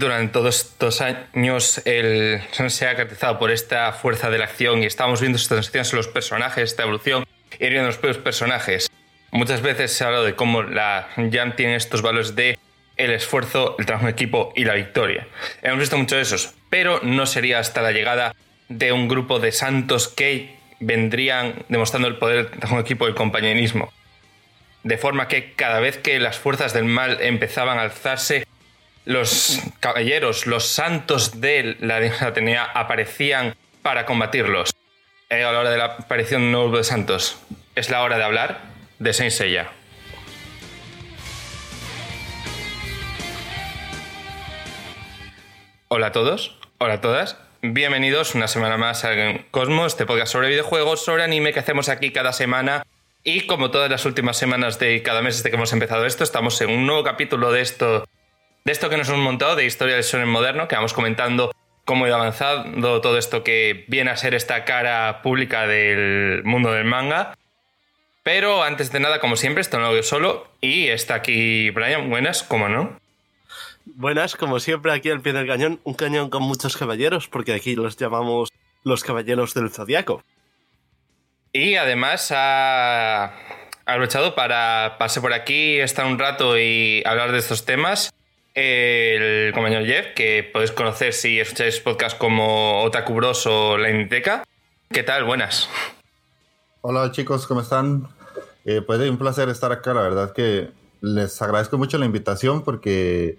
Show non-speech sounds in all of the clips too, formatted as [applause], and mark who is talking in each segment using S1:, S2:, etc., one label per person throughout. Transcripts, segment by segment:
S1: durante todos estos años el se ha caracterizado por esta fuerza de la acción y estamos viendo estas transiciones en los personajes, esta evolución, y viendo los propios personajes. Muchas veces se ha hablado de cómo la Jam tiene estos valores de el esfuerzo, el trabajo en equipo y la victoria. Hemos visto muchos de esos, pero no sería hasta la llegada de un grupo de santos que vendrían demostrando el poder del trabajo en equipo y el compañerismo. De forma que cada vez que las fuerzas del mal empezaban a alzarse, los caballeros, los santos de la Atenea aparecían para combatirlos. a la hora de la aparición de un nuevo de santos. Es la hora de hablar de Saint Seiya. Hola a todos, hola a todas. Bienvenidos una semana más a Cosmos, este podcast sobre videojuegos, sobre anime que hacemos aquí cada semana. Y como todas las últimas semanas de cada mes desde que hemos empezado esto, estamos en un nuevo capítulo de esto, de esto que nos hemos montado, de historia del shonen moderno, que vamos comentando cómo ha ido avanzando todo esto que viene a ser esta cara pública del mundo del manga. Pero antes de nada, como siempre, esto no lo veo solo. Y está aquí Brian, buenas, ¿cómo no?
S2: Buenas, como siempre, aquí al pie del cañón, un cañón con muchos caballeros, porque aquí los llamamos los caballeros del zodiaco.
S1: Y además ha aprovechado para pasar por aquí, estar un rato y hablar de estos temas. El compañero Jeff, que podéis conocer si escucháis podcasts como Otaku Bros o La Inditeca. ¿Qué tal? Buenas.
S3: Hola chicos, ¿cómo están? Eh, pues un placer estar acá, la verdad que les agradezco mucho la invitación porque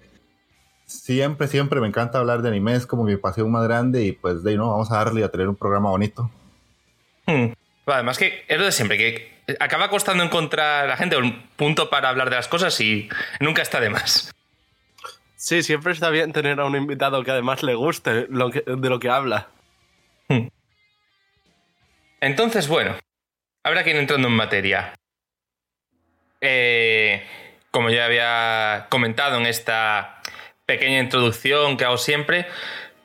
S3: siempre, siempre me encanta hablar de anime, es como mi pasión más grande y pues de ahí no, vamos a darle a tener un programa bonito.
S1: Hmm. Además que es lo de siempre, que acaba costando encontrar a la gente un punto para hablar de las cosas y nunca está de más.
S2: Sí, siempre está bien tener a un invitado que además le guste de lo que habla. Hmm.
S1: Entonces, bueno, habrá que ir entrando en materia. Eh, como ya había comentado en esta pequeña introducción que hago siempre,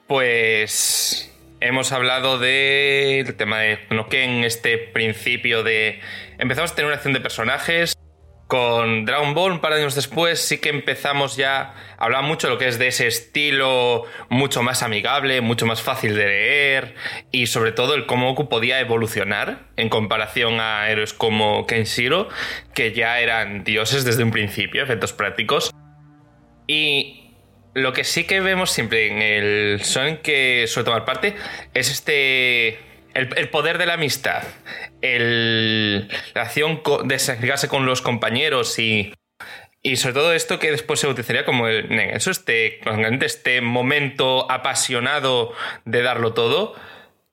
S1: pues hemos hablado del tema de en este principio de... Empezamos a tener una acción de personajes. Con Dragon Ball, un par de años después, sí que empezamos ya a hablar mucho de lo que es de ese estilo mucho más amigable, mucho más fácil de leer y sobre todo el cómo Goku podía evolucionar en comparación a héroes como Kenshiro, que ya eran dioses desde un principio, efectos prácticos. Y lo que sí que vemos siempre en el son que suele tomar parte es este. El, poder de la amistad. la acción de sacrificarse con los compañeros y. Y sobre todo esto que después se utilizaría como el. Eso, este, este momento apasionado de darlo todo.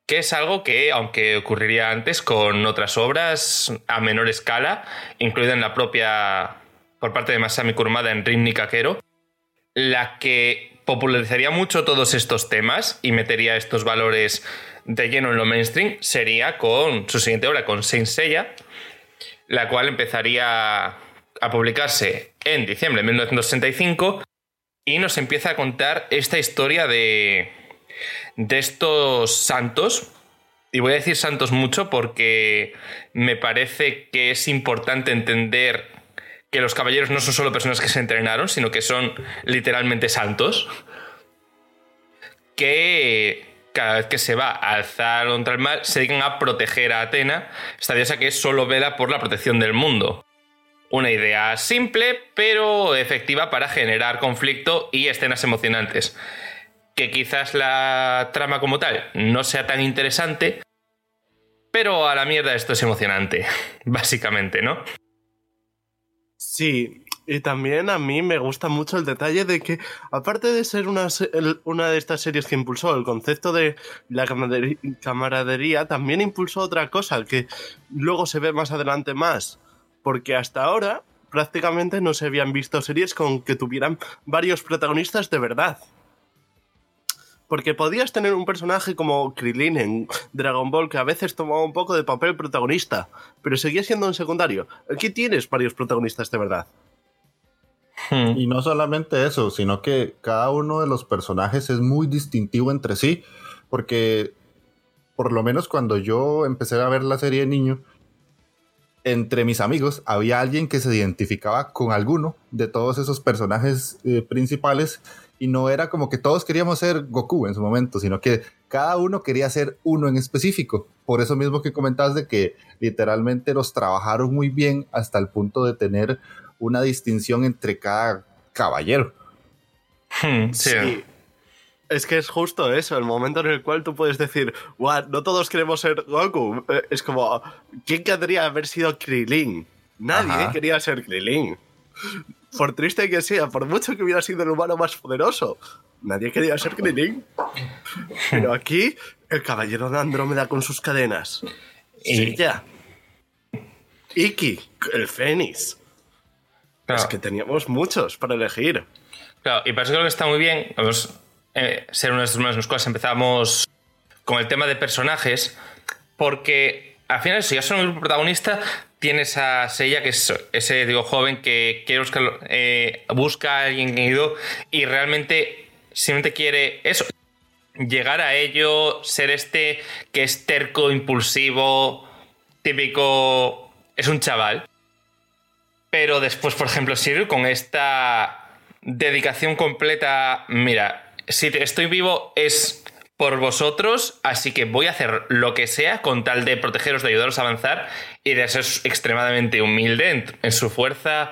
S1: Que es algo que, aunque ocurriría antes con otras obras a menor escala, incluida en la propia. por parte de Masami Kurumada en Rin Nikakero, la que popularizaría mucho todos estos temas y metería estos valores de lleno en lo mainstream sería con su siguiente obra, con Saint Seiya, la cual empezaría a publicarse en diciembre de 1965 y nos empieza a contar esta historia de, de estos santos. Y voy a decir santos mucho porque me parece que es importante entender que los caballeros no son solo personas que se entrenaron, sino que son literalmente santos, que cada vez que se va a alzar contra el mal, se dedican a proteger a Atena, esta diosa que solo vela por la protección del mundo. Una idea simple, pero efectiva para generar conflicto y escenas emocionantes. Que quizás la trama como tal no sea tan interesante, pero a la mierda esto es emocionante, [laughs] básicamente, ¿no?
S2: Sí, y también a mí me gusta mucho el detalle de que, aparte de ser una, una de estas series que impulsó el concepto de la camaradería, también impulsó otra cosa que luego se ve más adelante más. Porque hasta ahora prácticamente no se habían visto series con que tuvieran varios protagonistas de verdad. Porque podías tener un personaje como Krillin en Dragon Ball que a veces tomaba un poco de papel protagonista, pero seguía siendo un secundario. Aquí tienes varios protagonistas de verdad.
S3: Y no solamente eso, sino que cada uno de los personajes es muy distintivo entre sí, porque por lo menos cuando yo empecé a ver la serie de niño, entre mis amigos había alguien que se identificaba con alguno de todos esos personajes eh, principales y no era como que todos queríamos ser Goku en su momento, sino que cada uno quería ser uno en específico. Por eso mismo que comentabas de que literalmente los trabajaron muy bien hasta el punto de tener una distinción entre cada caballero.
S1: Hmm, sí.
S2: Sí. Es que es justo eso, el momento en el cual tú puedes decir, "Guau, no todos queremos ser Goku. Eh, Es como, ¿quién querría haber sido Krilin? Nadie
S3: Ajá.
S2: quería ser Krilin. Por triste que sea, por mucho que hubiera sido el humano más poderoso, nadie quería ser Krilin. Pero aquí, el caballero de Andrómeda con sus cadenas.
S1: Y-
S2: Sí, ya. Iki, el Fénix.
S1: Claro.
S2: Es que teníamos muchos para elegir.
S1: Claro, y por eso creo que está muy bien. Vamos eh, ser una de las cosas. Empezamos con el tema de personajes, porque al final, si ya son el protagonista, tienes a Seiya, que es ese digo, joven que quiere buscar, eh, busca a alguien querido y realmente simplemente quiere eso. Llegar a ello, ser este que es terco, impulsivo, típico. Es un chaval. Pero después, por ejemplo, Shiryu con esta dedicación completa, mira, si estoy vivo es por vosotros, así que voy a hacer lo que sea con tal de protegeros, de ayudaros a avanzar y de ser extremadamente humilde en, su fuerza.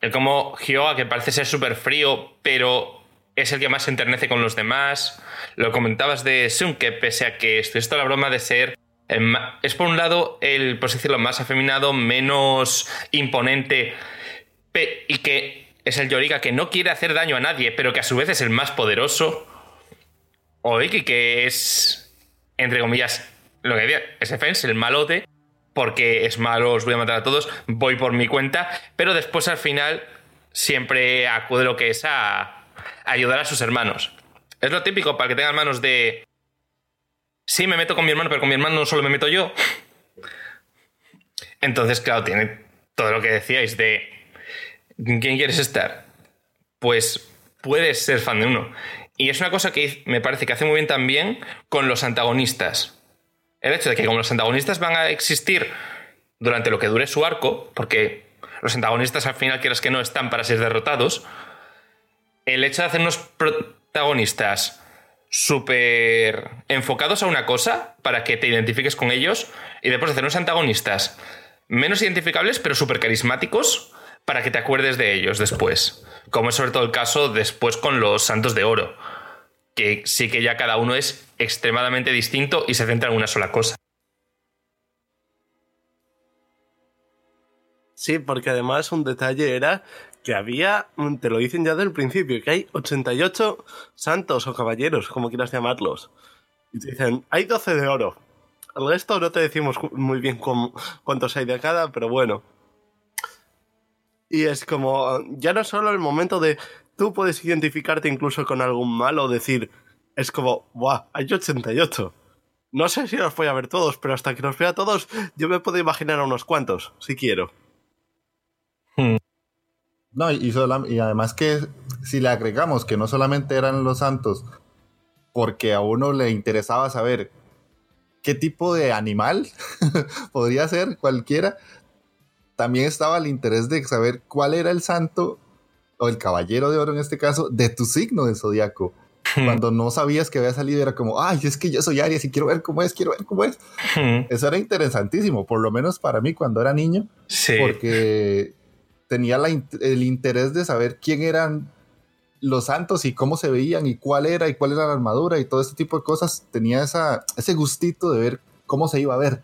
S1: El como Hyoga, que parece ser súper frío, pero es el que más se enternece con los demás. Lo comentabas de Sun, que pese a que esto es toda la broma de ser es por un lado el, por más afeminado, menos imponente y que es el Yorika que no quiere hacer daño a nadie, pero que a su vez es el más poderoso. O que es, entre comillas, lo que decía, es el malote, porque es malo, os voy a matar a todos, voy por mi cuenta, pero después al final siempre acude lo que es a, a ayudar a sus hermanos. Es lo típico para que tengan manos de... Sí, me meto con mi hermano, pero con mi hermano no solo me meto yo. Entonces, claro, tiene todo lo que decíais de... ¿con ¿Quién quieres estar? Pues puedes ser fan de uno. Y es una cosa que me parece que hace muy bien también con los antagonistas. El hecho de que como los antagonistas van a existir durante lo que dure su arco, porque los antagonistas al final, quieras que no, están para ser derrotados, el hecho de hacer unos protagonistas súper enfocados a una cosa para que te identifiques con ellos y después hacer unos antagonistas menos identificables pero súper carismáticos para que te acuerdes de ellos después. Como es sobre todo el caso después con los Santos de Oro, que sí que ya cada uno es extremadamente distinto y se centra en una sola cosa.
S2: Sí, porque además un detalle era que había, te lo dicen ya del principio, que hay 88 santos o caballeros, como quieras llamarlos. Y te dicen, hay 12 de oro. El resto no te decimos muy bien cuántos hay de cada, pero bueno. Y es como, ya no solo el momento de, tú puedes identificarte incluso con algún malo, decir, es como, ¡buah! Hay 88. No sé si los voy a ver todos, pero hasta que los vea todos, yo me puedo imaginar a unos cuantos, si quiero.
S3: No, y, sola- y además que si le agregamos que no solamente eran los santos, porque a uno le interesaba saber qué tipo de animal [laughs] podría ser cualquiera, también estaba el interés de saber cuál era el santo o el caballero de oro en este caso de tu signo de zodiaco. Cuando no sabías que había salido era como, ay, es que yo soy Aries y quiero ver cómo es, quiero ver cómo es. Eso era interesantísimo, por lo menos para mí cuando era niño
S1: Sí.
S3: porque tenía la el interés de saber quién eran los santos y cómo se veían y cuál era y cuál era la armadura y todo este tipo de cosas. Tenía esa, ese gustito de ver cómo se iba a ver.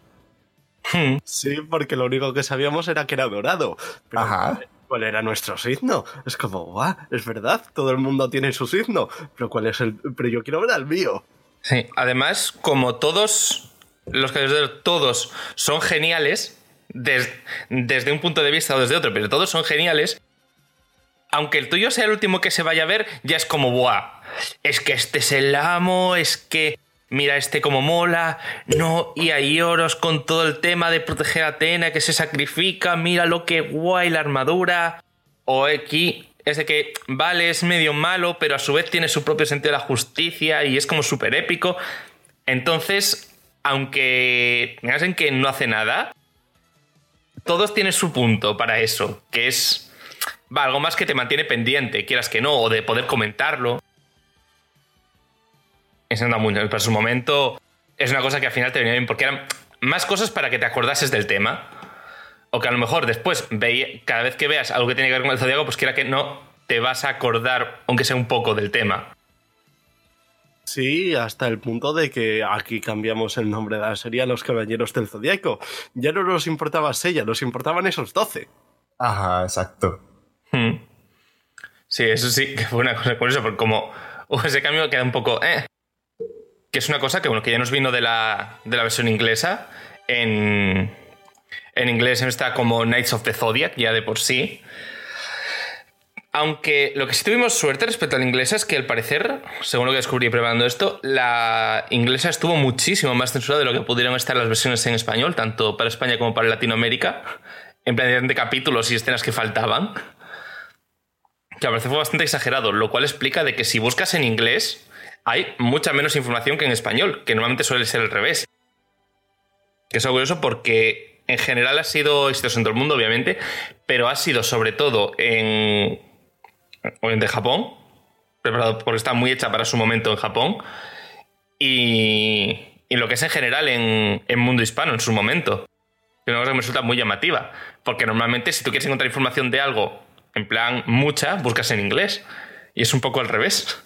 S2: Sí, porque lo único que sabíamos era que era dorado. Pero
S3: Ajá.
S2: ¿cuál era nuestro signo? Es como, guau, es verdad, todo el mundo tiene su signo. Pero ¿cuál es el...? Pero yo quiero ver al mío.
S1: Sí, además, como todos los caballeros de todos son geniales, des- desde un punto de vista o desde otro, pero todos son geniales, aunque el tuyo sea el último que se vaya a ver, ya es como, ¡buah! Es que este es el amo, es que mira este como mola, no, y hay oros con todo el tema de proteger a Atena que se sacrifica, mira lo que guay la armadura, o aquí es de que vale, es medio malo, pero a su vez tiene su propio sentido de la justicia y es como súper épico. Entonces, aunque en que no hace nada, todos tienen su punto para eso, que es algo más que te mantiene pendiente, quieras que no, o de poder comentarlo. Es anda muy pero su momento es una cosa que al final te venía bien, porque eran más cosas para que te acordases del tema. O que a lo mejor después, veía, cada vez que veas algo que tiene que ver con el zodiaco, pues quiera que no, te vas a acordar, aunque sea un poco, del tema.
S2: Sí, hasta el punto de que aquí cambiamos el nombre de la serie a los Caballeros del Zodíaco. Ya no nos importaba Sella, nos importaban esos 12.
S3: Ajá, exacto. Hmm.
S1: Sí, eso sí, que fue una cosa curiosa, porque como ese cambio queda un poco... Eh, que es una cosa que, bueno, que ya nos vino de la, de la versión inglesa. En, en inglés está como Knights of the Zodiac, ya de por sí. Aunque lo que sí tuvimos suerte respecto a la inglesa es que al parecer, según lo que descubrí preparando esto, la inglesa estuvo muchísimo más censurada de lo que pudieron estar las versiones en español, tanto para España como para Latinoamérica, en plan de capítulos y escenas que faltaban. Que a veces fue bastante exagerado, lo cual explica de que si buscas en inglés hay mucha menos información que en español, que normalmente suele ser al revés. Que es curioso porque en general ha sido exitoso en todo el mundo, obviamente, pero ha sido sobre todo en de Japón, preparado porque está muy hecha para su momento en Japón, y, y lo que es en general en, en mundo hispano en su momento. Una cosa que me resulta muy llamativa, porque normalmente si tú quieres encontrar información de algo, en plan mucha, buscas en inglés, y es un poco al revés.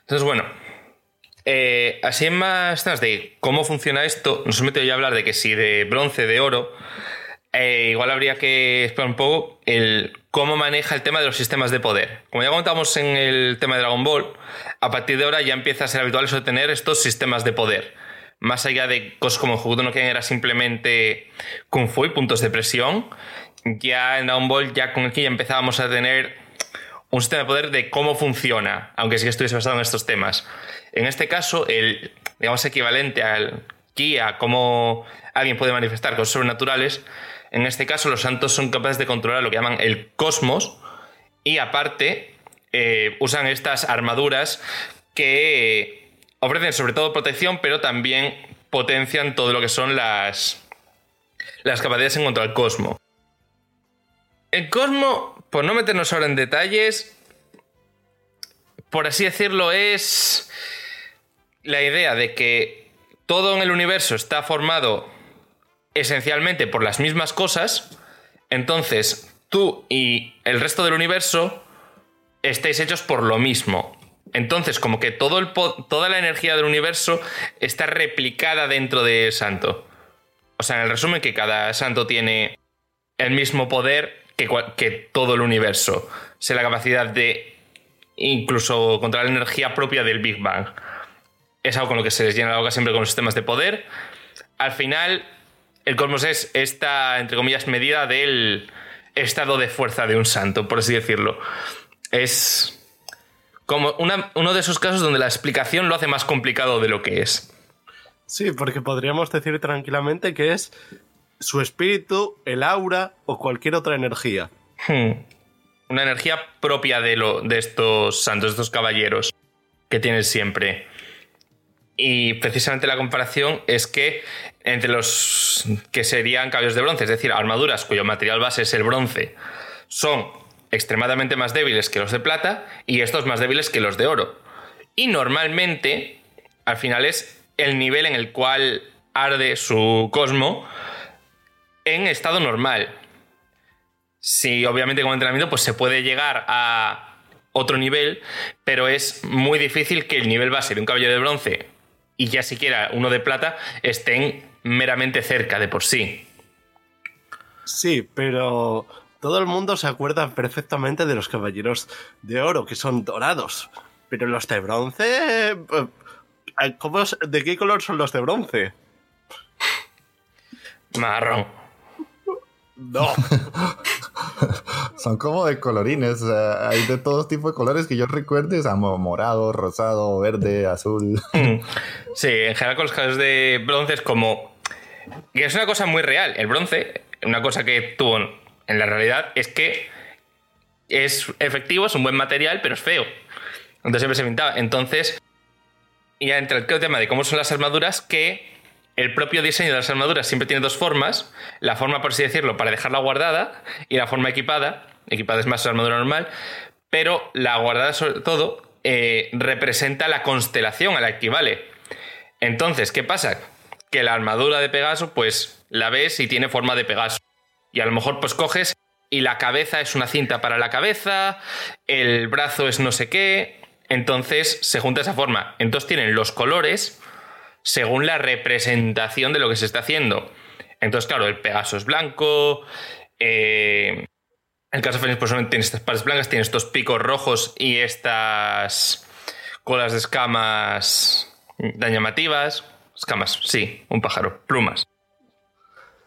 S1: Entonces, bueno, eh, así en más temas de cómo funciona esto, nos metido ya a hablar de que si de bronce, de oro, eh, igual habría que explicar un poco el cómo maneja el tema de los sistemas de poder. Como ya contamos en el tema de Dragon Ball, a partir de ahora ya empieza a ser habitual eso tener estos sistemas de poder. Más allá de cosas como Hokuto no Ken era simplemente Kung Fu y puntos de presión, ya en Dragon Ball, ya con el que ya empezábamos a tener un sistema de poder de cómo funciona, aunque sí que estuviese basado en estos temas. En este caso, el digamos equivalente al ki, a cómo alguien puede manifestar cosas sobrenaturales, en este caso, los santos son capaces de controlar lo que llaman el cosmos y aparte eh, usan estas armaduras que ofrecen sobre todo protección, pero también potencian todo lo que son las, las capacidades en cuanto al cosmos. El cosmos, por no meternos ahora en detalles, por así decirlo, es la idea de que todo en el universo está formado esencialmente por las mismas cosas, entonces tú y el resto del universo estáis hechos por lo mismo. Entonces, como que todo el toda la energía del universo está replicada dentro de santo. O sea, en el resumen, que cada santo tiene el mismo poder que, que todo el universo. O sea, la capacidad de incluso controlar la energía propia del Big Bang. Es algo con lo que se les llena la boca siempre con los sistemas de poder. Al final, el cosmos es esta, entre comillas, medida del estado de fuerza de un santo, por así decirlo. Es como uno de esos casos donde la explicación lo hace más complicado de lo que es.
S2: Sí, porque podríamos decir tranquilamente que es su espíritu, el aura o cualquier otra energía.
S1: Hmm. Una energía propia de, lo, de estos santos, de estos caballeros que tienen siempre. Y precisamente la comparación es que entre los que serían caballos de bronce, es decir, armaduras cuyo material base es el bronce, son extremadamente más débiles que los de plata y estos más débiles que los de oro. Y normalmente, al final es el nivel en el cual arde su cosmo en estado normal. Si obviamente con entrenamiento pues se puede llegar a otro nivel, pero es muy difícil que el nivel base de un caballo de bronce y ya siquiera uno de plata estén meramente cerca de por sí.
S2: Sí, pero todo el mundo se acuerda perfectamente de los caballeros de oro, que son dorados. Pero los de bronce... Eh, ¿cómo, ¿De qué color son los de bronce?
S1: Marrón.
S2: No. [laughs] [laughs]
S3: Son como de colorines. hay de todos tipos de colores que yo recuerde. Morado, rosado, verde, azul. [laughs]
S1: Mm. Sí, en general con los casos de bronce es como. Que es una cosa muy real. El bronce, una cosa que tuvo en la realidad es que es efectivo, es un buen material, pero es feo. Entonces siempre se pintaba. Entonces, ya entra el tema de cómo son las armaduras que el propio diseño de las armaduras siempre tiene dos formas. La forma, por así decirlo, para dejarla guardada y la forma equipada. Equipada es más armadura normal. Pero la guardada, sobre todo, eh, representa la constelación a la que equivale. Entonces, ¿qué pasa? Que la armadura de Pegaso, pues la ves y tiene forma de Pegaso. Y a lo mejor pues coges y la cabeza es una cinta para la cabeza, el brazo es no sé qué, entonces se junta esa forma. Entonces tienen los colores según la representación de lo que se está haciendo. Entonces, claro, el Pegaso es blanco, eh, el caso Fénix pues tiene estas partes blancas, tiene estos picos rojos y estas colas de escamas tan llamativas. Escamas, sí, un pájaro, plumas.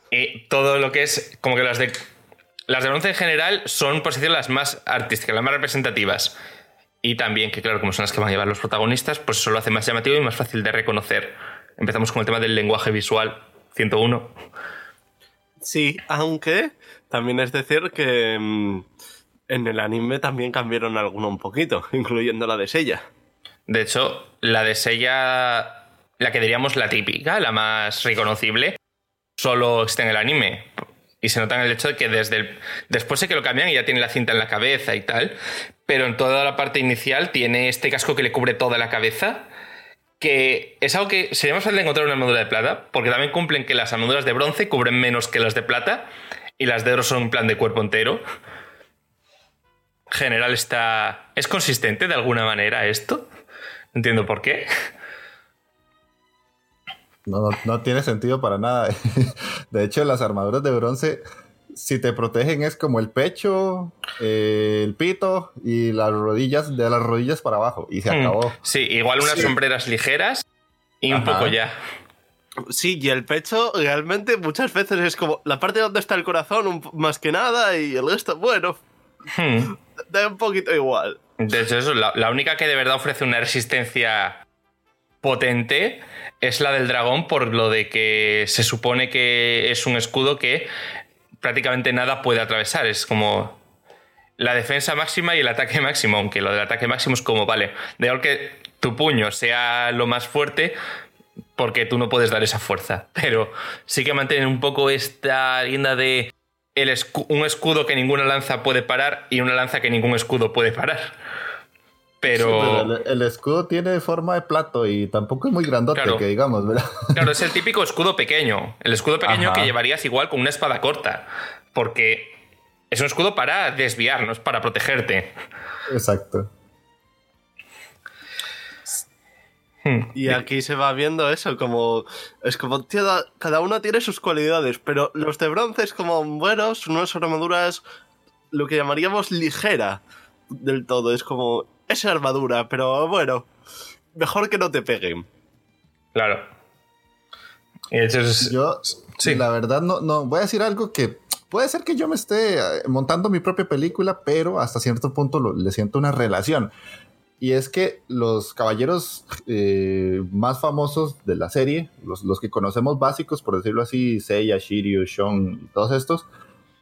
S1: Y todo lo que es, como que las de las de bronce en general son, por las más artísticas, las más representativas. Y también, que claro, como son las que van a llevar los protagonistas, pues eso lo hace más llamativo y más fácil de reconocer. Empezamos con el tema del lenguaje visual, 101.
S2: Sí, aunque también es decir que mm, en el anime también cambiaron alguno un poquito, [laughs] incluyendo la de Sella.
S1: De hecho, la de Sella, la que diríamos la típica, la más reconocible, solo está en el anime. Y se nota en el hecho de que desde el, después sé que lo cambian y ya tiene la cinta en la cabeza y tal, pero en toda la parte inicial tiene este casco que le cubre toda la cabeza, que es algo que sería más fácil de encontrar en una armadura de plata, porque también cumplen que las armaduras de bronce cubren menos que las de plata y las de oro son un plan de cuerpo entero. General está... ¿Es consistente de alguna manera esto? No entiendo por qué.
S3: No, no, tiene sentido para nada. [laughs] De hecho, las armaduras de bronce, si te protegen, es como el pecho, eh, el pito y las rodillas, de las rodillas para abajo. Y se hmm. acabó.
S1: Sí, igual unas sombreras ligeras y un poco ya.
S2: Sí, y el pecho realmente muchas veces es como la parte donde está el corazón más que nada y el resto, bueno, hmm. da un poquito igual.
S1: De hecho, eso, la, única que de verdad ofrece una resistencia potente es la del dragón por lo de que se supone que es un escudo que prácticamente nada puede atravesar. Es como la defensa máxima y el ataque [laughs] máximo, aunque lo del ataque máximo es como, vale, de que tu puño sea lo más fuerte, porque tú no puedes dar esa fuerza. [laughs] Pero sí que mantienen un poco esta linda de un escudo que ninguna lanza puede parar y una lanza que ningún escudo puede parar. Pero,
S3: el, escudo tiene forma de plato y tampoco es muy grandote, que digamos, ¿verdad? [laughs]
S1: Claro, es el típico escudo pequeño. El escudo pequeño que llevarías igual con una espada corta. Porque es un escudo para desviar, no es para protegerte.
S3: Exacto.
S2: Hmm. Y aquí se va viendo eso, como. Es como, cada uno tiene sus cualidades, pero los de bronce es como, bueno, son unas armaduras, lo que llamaríamos ligera del todo. Es como, es armadura, pero bueno, mejor que no te peguen.
S1: Claro.
S3: Yo, sí. la verdad, no, no, voy a decir algo que puede ser que yo me esté eh, montando mi propia película, pero hasta cierto punto le siento una relación. Y es que los caballeros eh, más famosos de la serie, los, los, que conocemos básicos, por decirlo así, Seiya, Shiryu, Shon, todos estos,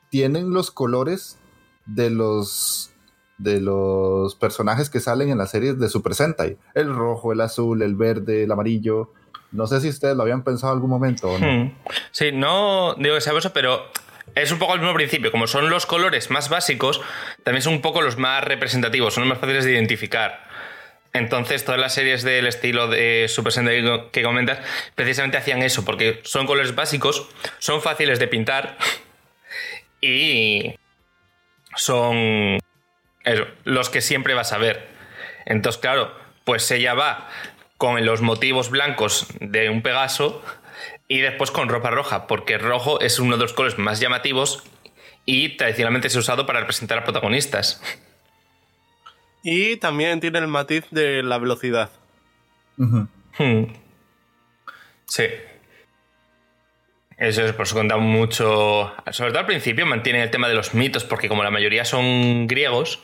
S3: tienen los colores de los de los personajes que salen en las series de Super Sentai. El rojo, el azul, el verde, el amarillo. No sé si ustedes lo habían pensado en algún momento o no. Hmm.
S1: Sí, no digo que sea eso, pero es un poco el mismo principio. Como son los colores más básicos, también son un poco los más representativos, son los más fáciles de identificar. Entonces, todas las series del estilo de Super Sentai que comentas, precisamente hacían eso, porque son colores básicos, son fáciles de pintar y son los que siempre vas a ver. Entonces, claro, pues ella va con los motivos blancos de un Pegaso y después con ropa roja, porque rojo es uno de los colores más llamativos y tradicionalmente se ha usado para representar a protagonistas.
S2: Y también tiene el matiz de la velocidad.
S1: Hmm. Sí. Eso es, por eso contamos mucho. Sobre todo al principio mantienen el tema de los mitos, porque como la mayoría son griegos,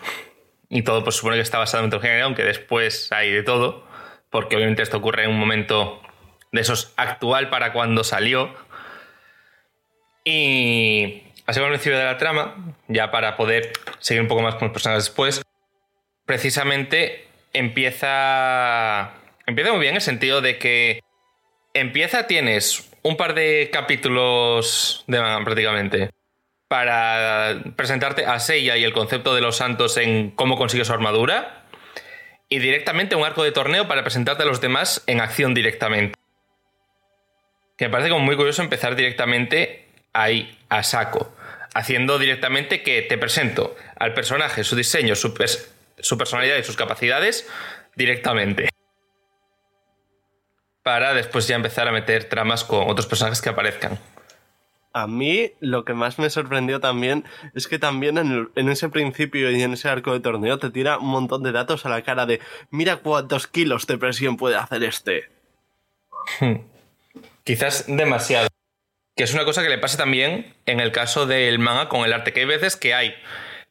S1: y todo pues supone que está basado en mitología aunque después hay de todo, porque obviamente esto ocurre en un momento de esos actual para cuando salió. Y así como principio de la trama, ya para poder seguir un poco más con los personajes después, precisamente empieza. Empieza muy bien en el sentido de que empieza, tienes un par de capítulos de prácticamente para presentarte a Seiya y el concepto de los santos en cómo consigue su armadura. y directamente un arco de torneo para presentarte a los demás en acción directamente. Que me parece como muy curioso empezar directamente ahí, a saco. Haciendo directamente que te presento al personaje, su diseño, su personalidad y sus capacidades directamente. Para después ya empezar a meter tramas con otros personajes que aparezcan.
S2: A mí lo que más me sorprendió también es que también en, ese principio y en ese arco de torneo te tira un montón de datos a la cara de mira cuántos kilos de presión puede hacer este.
S1: Hmm. Quizás demasiado. Que es una cosa que le pasa también en el caso del manga con el arte, que hay veces que hay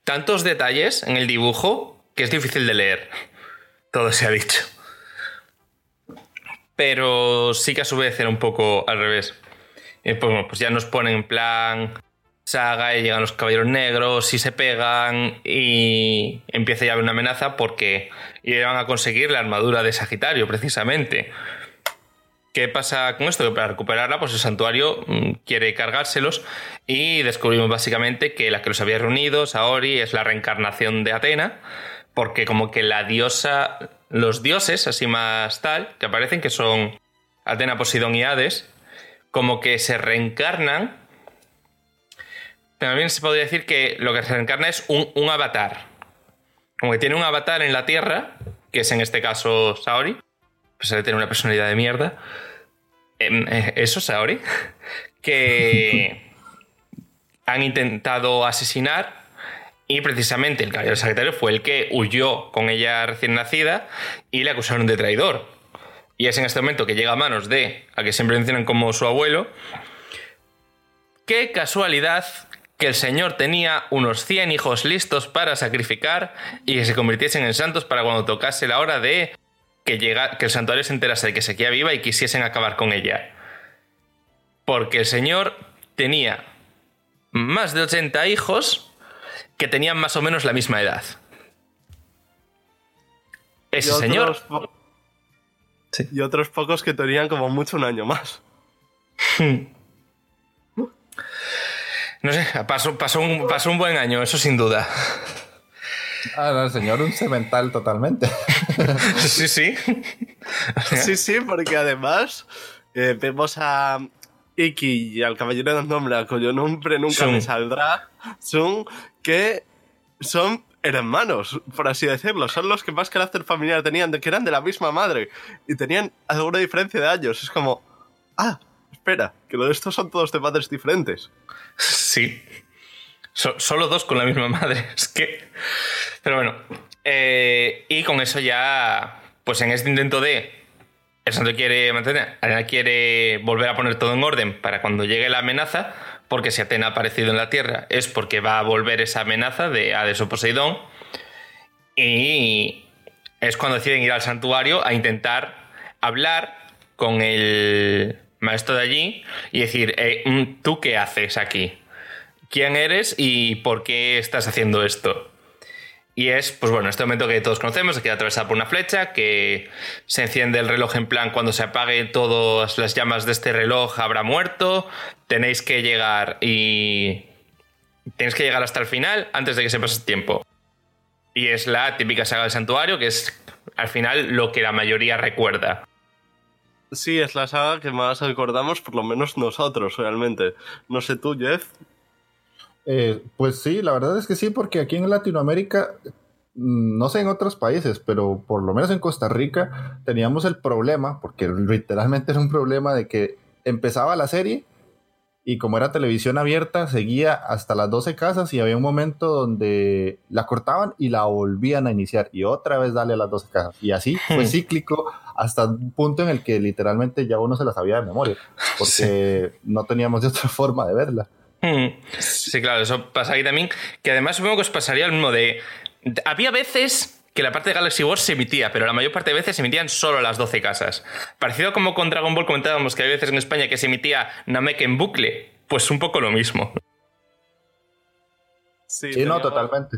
S1: tantos detalles en el dibujo que es difícil de leer. Todo se ha dicho. Pero sí que a su vez era un poco al revés. Eh, pues, pues ya nos ponen en plan saga y llegan los caballeros negros y se pegan y empieza ya a haber una amenaza porque iban a conseguir la armadura de Sagitario precisamente. ¿Qué pasa con esto? Que para recuperarla, pues el santuario mm, quiere cargárselos y descubrimos básicamente que la que los había reunido, Saori, es la reencarnación de Atena, porque como que la diosa, los dioses, así más tal, que aparecen, que son Atena, Poseidón y Hades, como que se reencarnan. También se podría decir que lo que se reencarna es un, avatar. Como que tiene un avatar en la Tierra, que es en este caso Saori. Pues de tener una personalidad de mierda. Em, eh, eso, Saori. [laughs] Que han intentado asesinar. Y precisamente el caballero secretario fue el que huyó con ella recién nacida y le acusaron de traidor. Y es en este momento que llega a manos de, a que siempre mencionan como su abuelo, qué casualidad que el Señor tenía unos 100 hijos listos para sacrificar y que se convirtiesen en santos para cuando tocase la hora de que, llega, que el santuario se enterase de que Sequía viva y quisiesen acabar con ella. Porque el Señor tenía más de 80 hijos que tenían más o menos la misma edad. Ese señor
S2: y otros pocos que tenían como mucho un año más.
S1: No sé, pasó, pasó, un, pasó un buen año, eso sin duda.
S3: Ah, no, el señor un cemental totalmente. [laughs]
S1: sí, sí.
S2: sí, sí, porque además eh, vemos a Iki y al caballero de nombre, cuyo nombre nunca me saldrá, son que son hermanos, por así decirlo. Son los que más carácter familiar tenían, que eran de la misma madre y tenían alguna diferencia de años. Es como, ah, espera, que lo de estos son todos de padres diferentes.
S1: Sí. solo dos con la misma madre. [laughs] Es que. Pero bueno. Eh, y con eso ya. Pues en este intento de. El santo quiere mantener. Arena quiere volver a poner todo en orden para cuando llegue la amenaza porque si Atena ha aparecido en la Tierra es porque va a volver esa amenaza de Hades o Poseidón. Y es cuando deciden ir al santuario a intentar hablar con el maestro de allí y decir, eh, mm, ¿tú qué haces aquí? ¿Quién eres y por qué estás haciendo esto? Y es, pues bueno, este momento que todos conocemos, que atravesado por una flecha, que se enciende el reloj en plan cuando se apague todas las llamas de este reloj habrá muerto, tenéis que llegar y... Tenéis que llegar hasta el final antes de que se pase el tiempo. Y es la típica saga del santuario, que es al final lo que la mayoría recuerda.
S2: Sí, es la saga que más recordamos, por lo menos nosotros, realmente. No sé tú, Jeff.
S3: Eh, pues sí, la verdad es que sí, porque aquí en Latinoamérica, mm, no sé en otros países, pero por lo menos en Costa Rica teníamos el problema, porque literalmente era un problema de que empezaba la serie y como era televisión abierta, seguía hasta las 12 casas y había un momento donde la cortaban y la volvían a iniciar y otra vez dale a las 12 casas. Y así fue [laughs] cíclico hasta un punto en el que literalmente ya uno se la sabía de memoria, porque [laughs] no teníamos de otra forma de verla.
S1: Hmm. Sí, claro, eso pasa aquí también. Que además supongo que os pasaría el mismo de. Había veces que la parte de Galaxy Wars se emitía, pero la mayor parte de veces se emitían solo las 12 casas. Parecido como con Dragon Ball comentábamos que hay veces en España que se emitía Namek en bucle, pues un poco lo mismo.
S3: Sí, no, totalmente.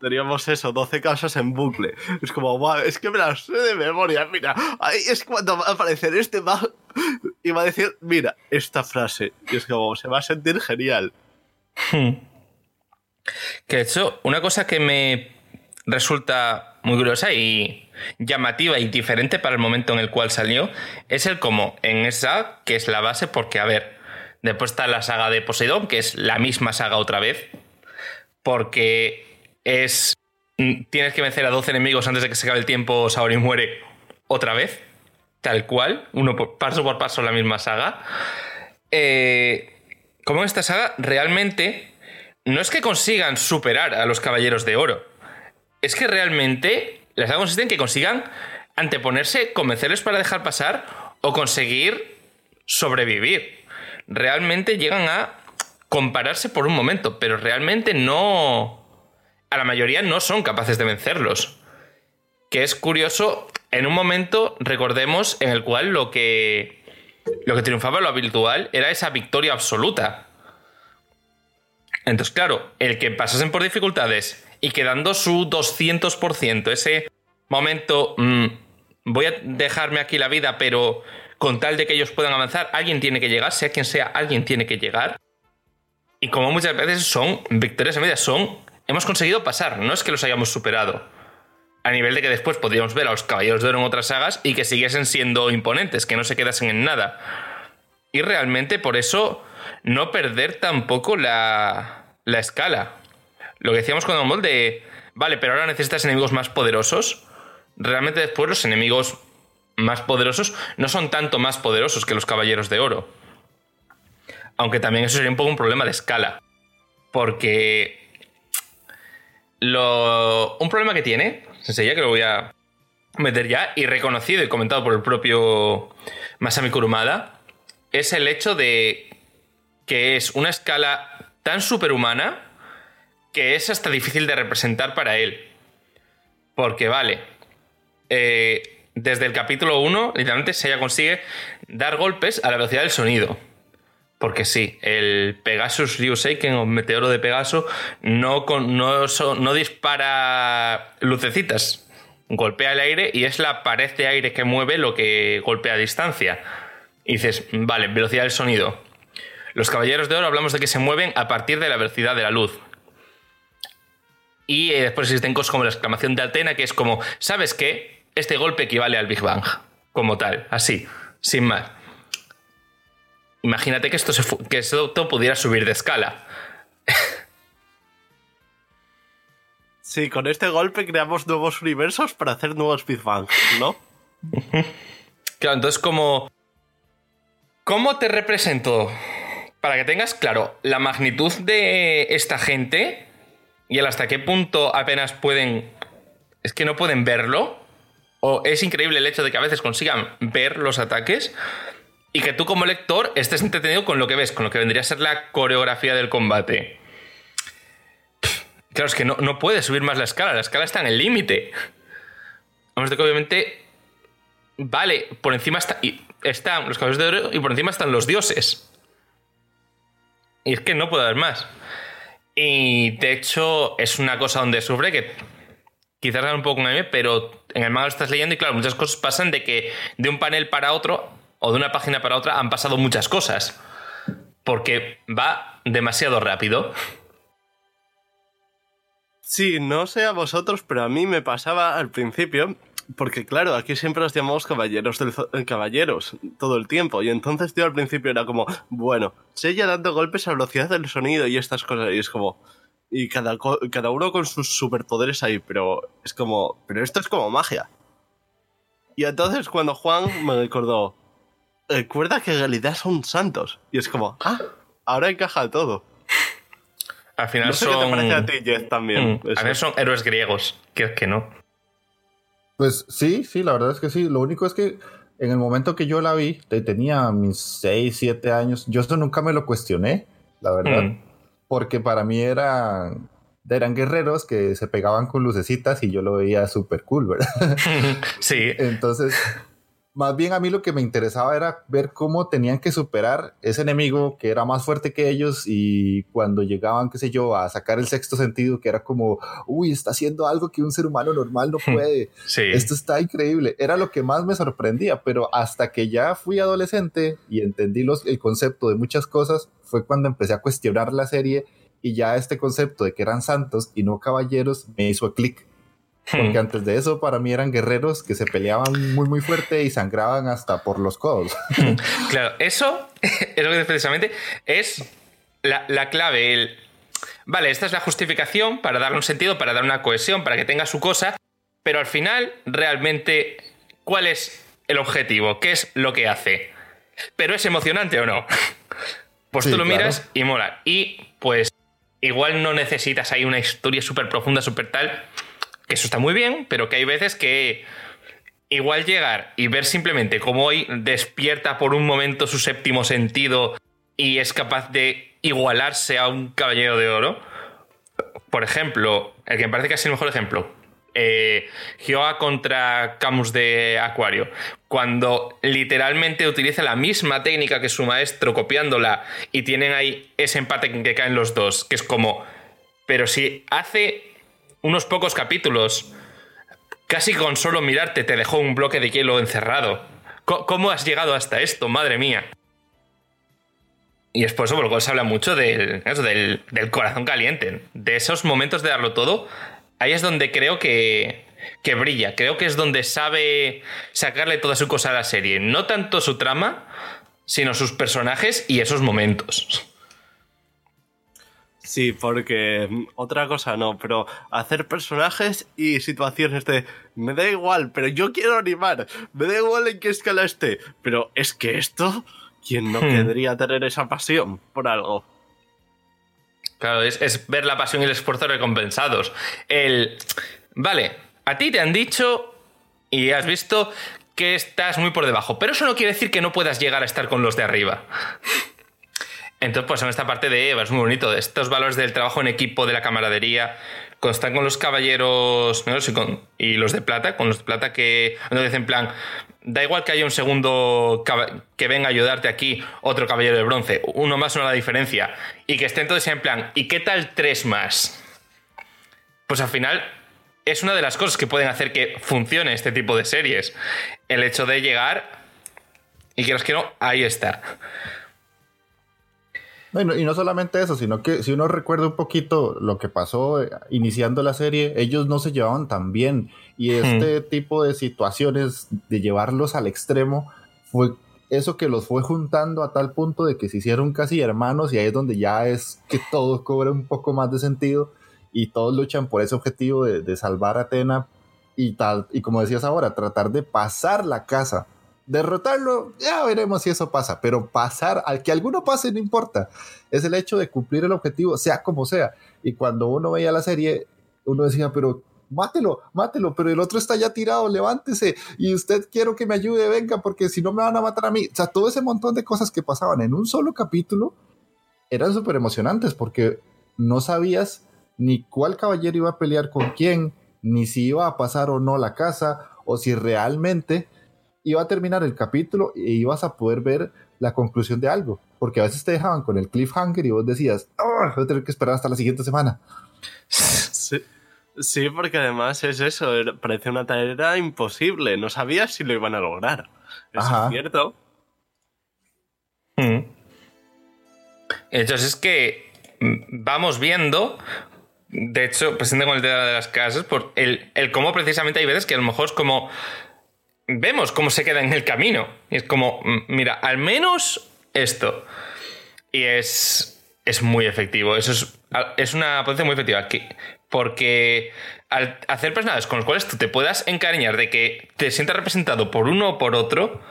S2: Teníamos eso, 12 casas en bucle. Es como, wow, es que me las sé de memoria. Mira, ahí es cuando va a aparecer este va [laughs] y va a decir, mira, esta frase. Y es como, se va a sentir genial.
S1: Hmm. Que de hecho, una cosa que me resulta muy curiosa y llamativa y diferente para el momento en el cual salió es el cómo en esa, que es la base, porque a ver, después está la saga de Poseidón, que es la misma saga otra vez, porque es. Tienes que vencer a 12 enemigos antes de que se acabe el tiempo, Saori muere otra vez, tal cual, uno por, paso por paso la misma saga. Eh, como esta saga, realmente no es que consigan superar a los Caballeros de Oro, es que realmente la saga consiste en que consigan anteponerse, convencerles para dejar pasar o conseguir sobrevivir. Realmente llegan a compararse por un momento, pero realmente no... A la mayoría no son capaces de vencerlos. Que es curioso, en un momento, recordemos, en el cual lo que, lo que triunfaba lo habitual era esa victoria absoluta. Entonces, claro, el que pasasen por dificultades y quedando su 200%, ese momento, mm, voy a dejarme aquí la vida, pero con tal de que ellos puedan avanzar, alguien tiene que llegar, sea quien sea, alguien tiene que llegar. Y como muchas veces son victorias en media, son, hemos conseguido pasar, no es que los hayamos superado. A nivel de que después podríamos ver a los Caballeros de Oro en otras sagas y que siguiesen siendo imponentes, que no se quedasen en nada. Y realmente por eso no perder tampoco la, la escala. Lo que decíamos con Don de, vale, pero ahora necesitas enemigos más poderosos. Realmente después los enemigos más poderosos no son tanto más poderosos que los Caballeros de Oro. Aunque también eso sería un poco un problema de escala. Porque lo, un problema que tiene, sencilla que lo voy a meter ya, y reconocido y comentado por el propio Masami Kurumada, es el hecho de que es una escala tan superhumana que es hasta difícil de representar para él. Porque vale, eh, desde el capítulo 1, literalmente se ya consigue dar golpes a la velocidad del sonido. Porque sí, el Pegasus Ryuseiken o Meteoro de Pegaso no, no, no dispara lucecitas. Golpea el aire y es la pared de aire que mueve lo que golpea a distancia. Y dices, vale, velocidad del sonido. Los caballeros de oro hablamos de que se mueven a partir de la velocidad de la luz. Y eh, después existen cosas como la exclamación de Atena, que es como, ¿sabes qué? Este golpe equivale al Big Bang, como tal, así, sin más. Imagínate que esto, se que esto pudiera subir de escala.
S2: Sí, con este golpe creamos nuevos universos para hacer nuevos Big Bang, ¿no?
S1: claro, entonces como... ¿Cómo te represento? Para que tengas claro la magnitud de esta gente y el hasta qué punto apenas pueden... Es que no pueden verlo. O es increíble el hecho de que a veces consigan ver los ataques y que tú como lector estés entretenido con lo que ves, con lo que vendría a ser la coreografía del combate. Claro, es que no, no puede subir más la escala, la escala está en el límite. Vamos de que obviamente, vale, por encima está, y están los caballos de oro y por encima están los dioses. Y es que no puede haber más. Y de hecho es una cosa donde sufre que quizás era un poco un anime, pero en el manga lo estás leyendo y claro, muchas cosas pasan de que de un panel para otro o de una página para otra han pasado muchas cosas. Porque va demasiado rápido.
S2: Sí, no sé a vosotros, pero a mí me pasaba al principio porque claro, aquí siempre los llamamos caballeros del eh, caballeros todo el tiempo. Y entonces yo al principio era como, bueno, ya dando golpes a velocidad del sonido y estas cosas. Y es como. Y cada, cada uno con sus superpoderes ahí, pero es como. Pero esto es como magia. Y entonces cuando Juan me recordó. Recuerda que en realidad son santos. Y es como, ah, ahora encaja todo.
S1: Al final
S2: no sé
S1: son.
S2: Qué te parece a ti, Jeff, también.
S1: Mm, al final son héroes griegos. Que es que no.
S3: Pues sí, sí, la verdad es que sí. Lo único es que en el momento que yo la vi, tenía mis 6, 7 años, yo eso nunca me lo cuestioné, la verdad. Mm. Porque para mí eran, eran guerreros que se pegaban con lucecitas y yo lo veía súper cool, ¿verdad? [laughs]
S1: sí.
S3: Entonces, más bien a mí lo que me interesaba era ver cómo tenían que superar ese enemigo que era más fuerte que ellos y cuando llegaban, qué sé yo, a sacar el sexto sentido, que era como, uy, está haciendo algo que un ser humano normal no [laughs] puede.
S1: Sí.
S3: Esto está increíble. Era lo que más me sorprendía, pero hasta que ya fui adolescente y entendí los, el concepto de muchas cosas, fue cuando empecé a cuestionar la serie y ya este concepto de que eran santos y no caballeros me hizo clic. Porque antes de eso, para mí eran guerreros que se peleaban muy, muy fuerte y sangraban hasta por los codos. [laughs]
S1: claro, eso, [laughs] eso que precisamente es la, la clave. El, vale, esta es la justificación para darle un sentido, para dar una cohesión, para que tenga su cosa, pero al final, realmente, ¿cuál es el objetivo? ¿Qué es lo que hace? ¿Pero es emocionante o no? Pues tú lo miras y mola. Y pues igual no necesitas ahí una historia súper profunda, súper tal, que eso está muy bien, pero que hay veces que igual llegar y ver simplemente cómo hoy despierta por un momento su séptimo sentido y es capaz de igualarse a un caballero de oro. Por ejemplo, el que me parece que es el mejor ejemplo, eh, contra Camus de Acuario, cuando literalmente utiliza la misma técnica que su maestro copiándola y tienen ahí ese empate en que caen los dos, que es como, pero si hace unos pocos capítulos, casi con solo mirarte te dejó un bloque de hielo encerrado. ¿Cómo has llegado hasta esto? Madre mía. Y es por eso por lo cual se habla mucho del, del, del corazón caliente, de esos momentos de darlo todo ahí es donde creo que, que brilla. Creo que es donde sabe sacarle toda su cosa a la serie. No tanto su trama, sino sus personajes y esos momentos.
S2: Sí, porque otra cosa no, pero hacer personajes y situaciones de me da igual, pero yo quiero animar, me da igual en qué escala esté, pero es que esto, ¿quién no hmm. querría tener esa pasión por algo?
S1: Claro, es, ver la pasión y el esfuerzo recompensados. El. Vale, a ti te han dicho y has visto que estás muy por debajo, pero eso no quiere decir que no puedas llegar a estar con los de arriba. Entonces, pues en esta parte de Eva es muy bonito, estos valores del trabajo en equipo, de la camaradería, cuando están con los caballeros y, los de plata, con los de plata que no dicen en plan, da igual que haya un segundo que venga a ayudarte aquí, otro caballero de bronce, uno más, una la diferencia, y que estén todos en plan, ¿y qué tal tres más? Pues al final es una de las cosas que pueden hacer que funcione este tipo de series. El hecho de llegar y que que no, ahí está
S3: y no solamente eso, sino que si uno recuerda un poquito lo que pasó eh, iniciando la serie, ellos no se llevaban tan bien. Y este tipo de situaciones, de llevarlos al extremo, fue eso que los fue juntando a tal punto de que se hicieron casi hermanos y ahí es donde ya es que todo cobra un poco más de sentido y todos luchan por ese objetivo de, de salvar a Atena y tal, y como decías ahora, tratar de pasar la casa Derrotarlo, ya veremos si eso pasa, pero pasar, al que alguno pase, no importa. Es el hecho de cumplir el objetivo, sea como sea. Y cuando uno veía la serie, uno decía, pero mátelo, mátelo, pero el otro está ya tirado, levántese y usted quiero que me ayude, venga, porque si no me van a matar a mí. O sea, todo ese montón de cosas que pasaban en un solo capítulo eran súper emocionantes porque no sabías ni cuál caballero iba a pelear con quién, ni si iba a pasar o no la casa, o si realmente iba a terminar el capítulo y ibas a poder ver la conclusión de algo. Porque a veces te dejaban con el cliffhanger y vos decías, oh, voy a tener que esperar hasta la siguiente semana.
S2: Sí, porque además es eso, parece una tarea imposible. No sabías si lo iban a lograr. Eso es cierto.
S1: Mm. Entonces es que mm, vamos viendo de hecho, presente con el tema de las casas, por el, el, cómo precisamente hay veces que a lo mejor es como vemos cómo se queda en el camino. Y es como, mm, mira, al menos esto. Y es, es muy efectivo. Eso es, es una potencia muy efectiva. Aquí, porque al hacer personajes con los cuales tú te puedas encariñar de que te sientas representado por uno o por otro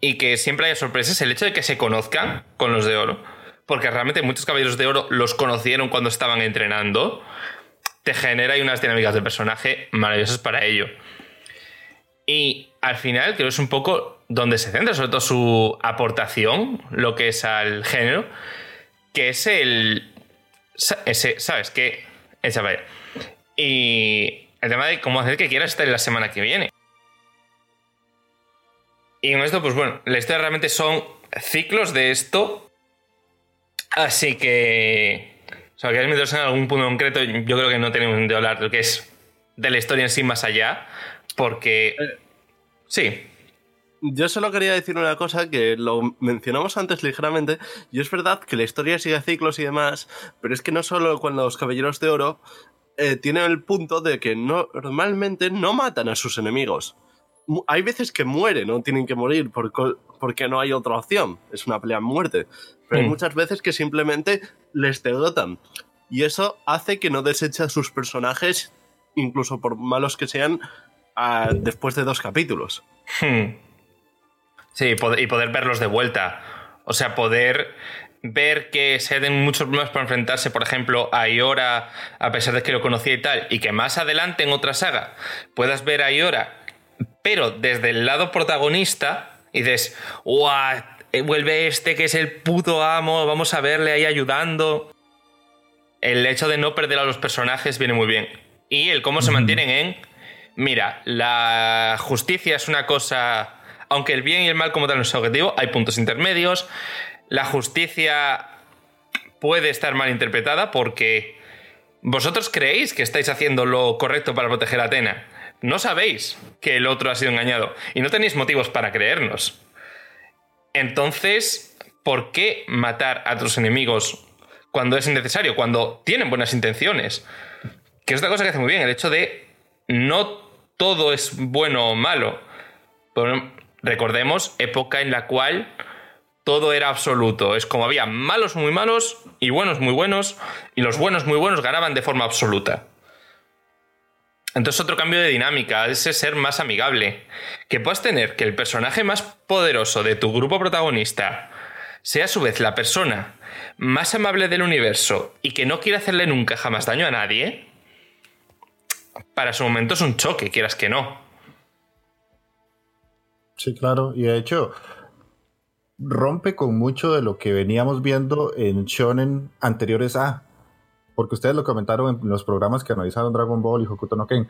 S1: y que siempre haya sorpresas, el hecho de que se conozcan con los de oro, porque realmente muchos caballeros de oro los conocieron cuando estaban entrenando, te genera unas dinámicas de personaje maravillosas para ello. Y al final creo que es un poco donde se centra, sobre todo su aportación, lo que es al género, que es el... Ese, ¿Sabes qué? Esa vaya. Y el tema de cómo hacer que quieras estar en la semana que viene. Y con esto, pues bueno, la historia realmente son ciclos de esto. Así que. O sea, que en algún punto concreto, yo creo que no tenemos de hablar de lo que es de la historia en sí más allá. Porque. Eh, sí.
S2: Yo solo quería decir una cosa que lo mencionamos antes ligeramente, y es verdad que la historia sigue ciclos y demás, pero es que no solo con los Caballeros de Oro, eh, tiene el punto de que no, normalmente no matan a sus enemigos. Hay veces que mueren, no tienen que morir por porque no hay otra opción. Es una pelea a muerte. Pero hay
S1: Mm.
S2: muchas veces que simplemente les derrotan. Y eso hace que no deseche a sus personajes, incluso por malos que sean, después de dos capítulos.
S1: Hmm. Sí, y poder verlos de vuelta. O sea, poder ver que se den muchos problemas para enfrentarse, por ejemplo, a Iora, a pesar de que lo conocía y tal, y que más adelante en otra saga puedas ver a Iora, pero desde el lado protagonista, y dices, ¡guau! eh, Vuelve este que es el puto amo, vamos a verle ahí ayudando. El hecho de no perder a los personajes viene muy bien. Y el cómo se mantienen en. Mira, la justicia es una cosa. Aunque el bien y el mal, como tal, no es objetivo, hay puntos intermedios. La justicia puede estar mal interpretada porque vosotros creéis que estáis haciendo lo correcto para proteger a Atena. No sabéis que el otro ha sido engañado y no tenéis motivos para creernos. Entonces, ¿por qué matar a tus enemigos cuando es innecesario? Cuando tienen buenas intenciones. Que es otra cosa que hace muy bien, el hecho de no todo es bueno o malo. Pero recordemos época en la cual todo era absoluto. Es como había malos muy malos y buenos muy buenos, y los buenos muy buenos ganaban de forma absoluta. Entonces otro cambio de dinámica, ese ser más amigable. Que puedas tener que el personaje más poderoso de tu grupo protagonista sea a su vez la persona más amable del universo y que no quiere hacerle nunca jamás daño a nadie, para su momento es un choque, quieras que no.
S3: Sí, claro. Y de hecho, rompe con mucho de lo que veníamos viendo en shonen anteriores a. Porque ustedes lo comentaron en los programas que analizaron Dragon Ball y Hokuto no Ken.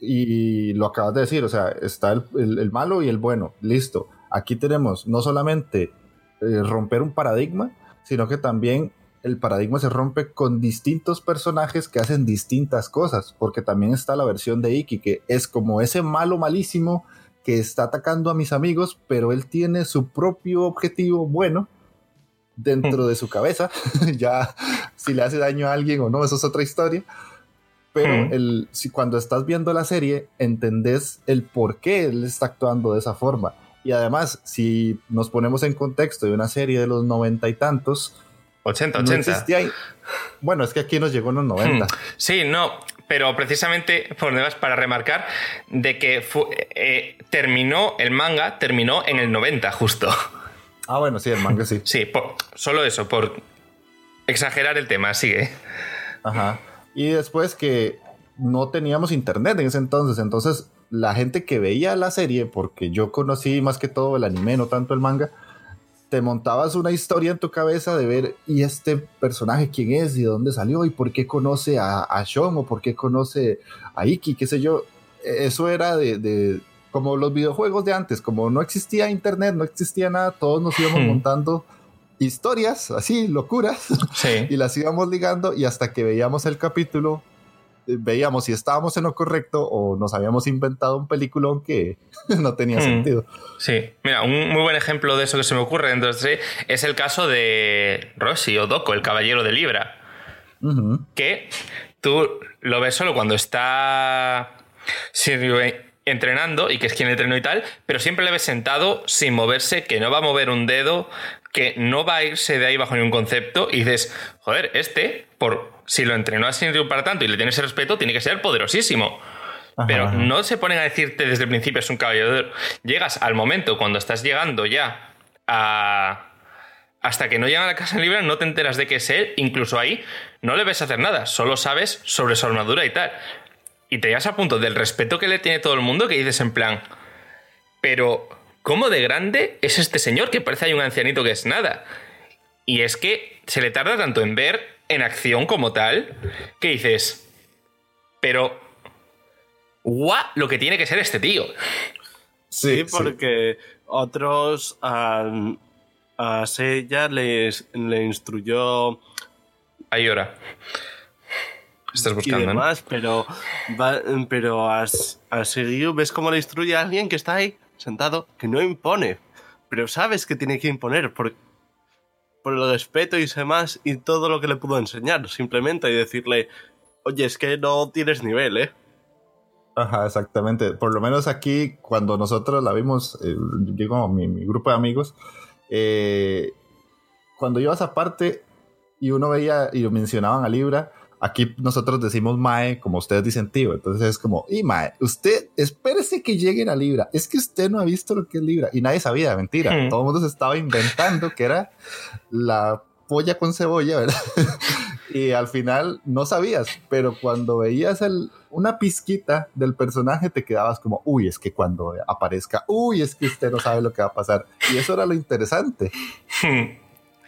S3: Y lo acabas de decir, o sea, está el, malo y el bueno. Listo. Aquí tenemos no solamente eh, romper un paradigma, sino que también el paradigma se rompe con distintos personajes que hacen distintas cosas. Porque también está la versión de Iki, que es como ese malo malísimo que está atacando a mis amigos, pero él tiene su propio objetivo bueno dentro de su cabeza. [laughs] ya si le hace daño a alguien o no, eso es otra historia. Pero
S1: Hmm.
S3: el, si cuando estás viendo la serie, entendés el por qué él está actuando de esa forma. Y además, si nos ponemos en contexto de una serie de los noventa y tantos,
S1: 80,
S3: no
S1: 80.
S3: existía. Bueno, es que aquí nos llegó en los noventa.
S1: Hmm. Sí, no, pero precisamente por demás para remarcar de que fu- eh, terminó el manga, terminó en el 90 justo.
S3: Ah, bueno, sí, el manga sí.
S1: Sí, por- solo eso, por exagerar el tema, sigue.
S3: Ajá. Y después que no teníamos internet en ese entonces, entonces la gente que veía la serie, porque yo conocí más que todo el anime, no tanto el manga, te montabas una historia en tu cabeza de ver, ¿y este personaje quién es? ¿Y de dónde salió? ¿Y por qué conoce a, a Shon? ¿O por qué conoce a Iki? ¿Qué sé yo? Eso era de, de- como los videojuegos de antes, como no existía internet, no existía nada, todos nos íbamos
S1: Hmm.
S3: montando historias, así, locuras,
S1: Sí. [laughs]
S3: y las íbamos ligando y hasta que veíamos el capítulo, veíamos si estábamos en lo correcto o nos habíamos inventado un peliculón que [laughs] no tenía
S1: Hmm.
S3: sentido.
S1: Sí, mira, un muy buen ejemplo de eso que se me ocurre dentro de esta serie es el caso de Rossi o Doko, el caballero de Libra. Que tú lo ves solo cuando está entrenando y que es quien entrenó y tal, pero siempre le ves sentado sin moverse, que no va a mover un dedo, que no va a irse de ahí bajo ningún concepto y dices, joder, este, por si lo entrenó a Shiryu para tanto y le tiene ese respeto, tiene que ser poderosísimo.
S3: Ajá,
S1: Pero
S3: ajá.
S1: no se ponen a decirte desde el principio es un caballero. Llegas al momento cuando estás llegando ya a. Hasta que no llega a la casa libre, no te enteras de que es él. Incluso ahí no le ves hacer nada, solo sabes sobre su armadura y tal. Y te llegas a punto del respeto que le tiene todo el mundo que dices en plan. Pero, ¿cómo de grande es este señor que parece hay un ancianito que es nada? Y es que se le tarda tanto en ver en acción como tal que dices. Pero guau lo que tiene que ser este tío.
S2: Sí, porque otros a, a les, le instruyó
S1: Ahí ahora. Estás
S2: y
S1: buscando, ¿no?
S2: demás, pero, va- pero a, a ves cómo le instruye a alguien que está ahí sentado, que no impone, pero sabes que tiene que imponer por, por el respeto y demás y todo lo que le pudo enseñar, simplemente y decirle, oye, es que no tienes nivel, ¿eh?
S3: Ajá, exactamente. Por lo menos aquí, cuando nosotros la vimos, eh, digo, mi, mi, grupo de amigos, eh, cuando ibas aparte y uno veía y mencionaban a Libra, aquí nosotros decimos Mae, como ustedes dicen tío. Entonces es como, y Mae, usted, espérese que lleguen a Libra. Es que usted no ha visto lo que es Libra. Y nadie sabía, mentira. Hmm. Todo el mundo se estaba inventando que era la polla con cebolla, ¿verdad? [laughs] y al final no sabías, pero cuando veías el, una pizquita del personaje te quedabas como, uy, es que cuando aparezca, uy, es que usted no sabe lo que va a pasar. Y eso era lo interesante.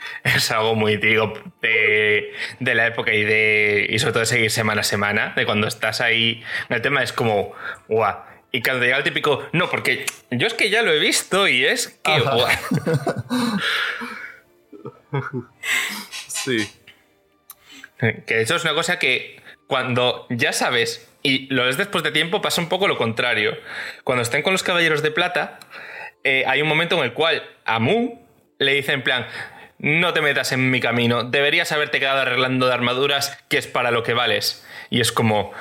S3: [laughs]
S1: Es algo muy, digo, de, de, la época y de y sobre todo de seguir semana a semana, de cuando estás ahí. El tema es como, guau. Y cuando llega el típico, no, porque yo es que ya lo he visto y es que, guau. [laughs]
S2: sí.
S1: Que eso es una cosa que cuando ya sabes y lo ves después de tiempo, pasa un poco lo contrario. Cuando estén con los caballeros de plata, eh, hay un momento en el cual a Mu le dice en plan, no te metas en mi camino, deberías haberte quedado arreglando de armaduras, que es para lo que vales. Y es como,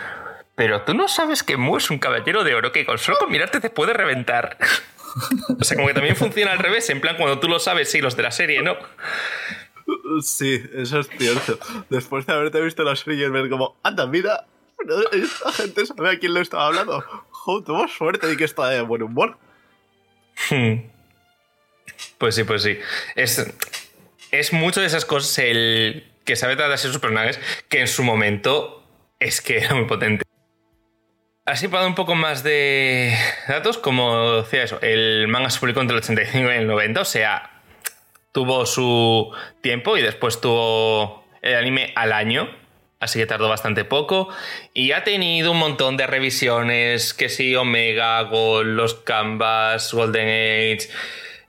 S1: pero tú no sabes que Mu es un caballero de oro que con solo con mirarte te puede reventar. o sea, como que también funciona al revés, en plan, cuando tú lo sabes, sí, los de la serie, ¿no?
S2: Sí, eso es cierto. Después de haberte visto la serie y ver como, anda, mira, esta gente sabe a quién le estaba hablando. Jo, tuvo suerte y que está de buen humor.
S1: Hmm. Pues sí, pues sí. Es, es mucho de esas cosas el que sabe tratar de sus personajes que en su momento es que era muy potente. Así para un poco más de datos, como decía eso, el manga se publicó entre el 85 y el 90, o sea, tuvo su tiempo y después tuvo el anime al año, así que tardó bastante poco y ha tenido un montón de revisiones, que sí, Omega, Gold, los Canvas, Golden Age,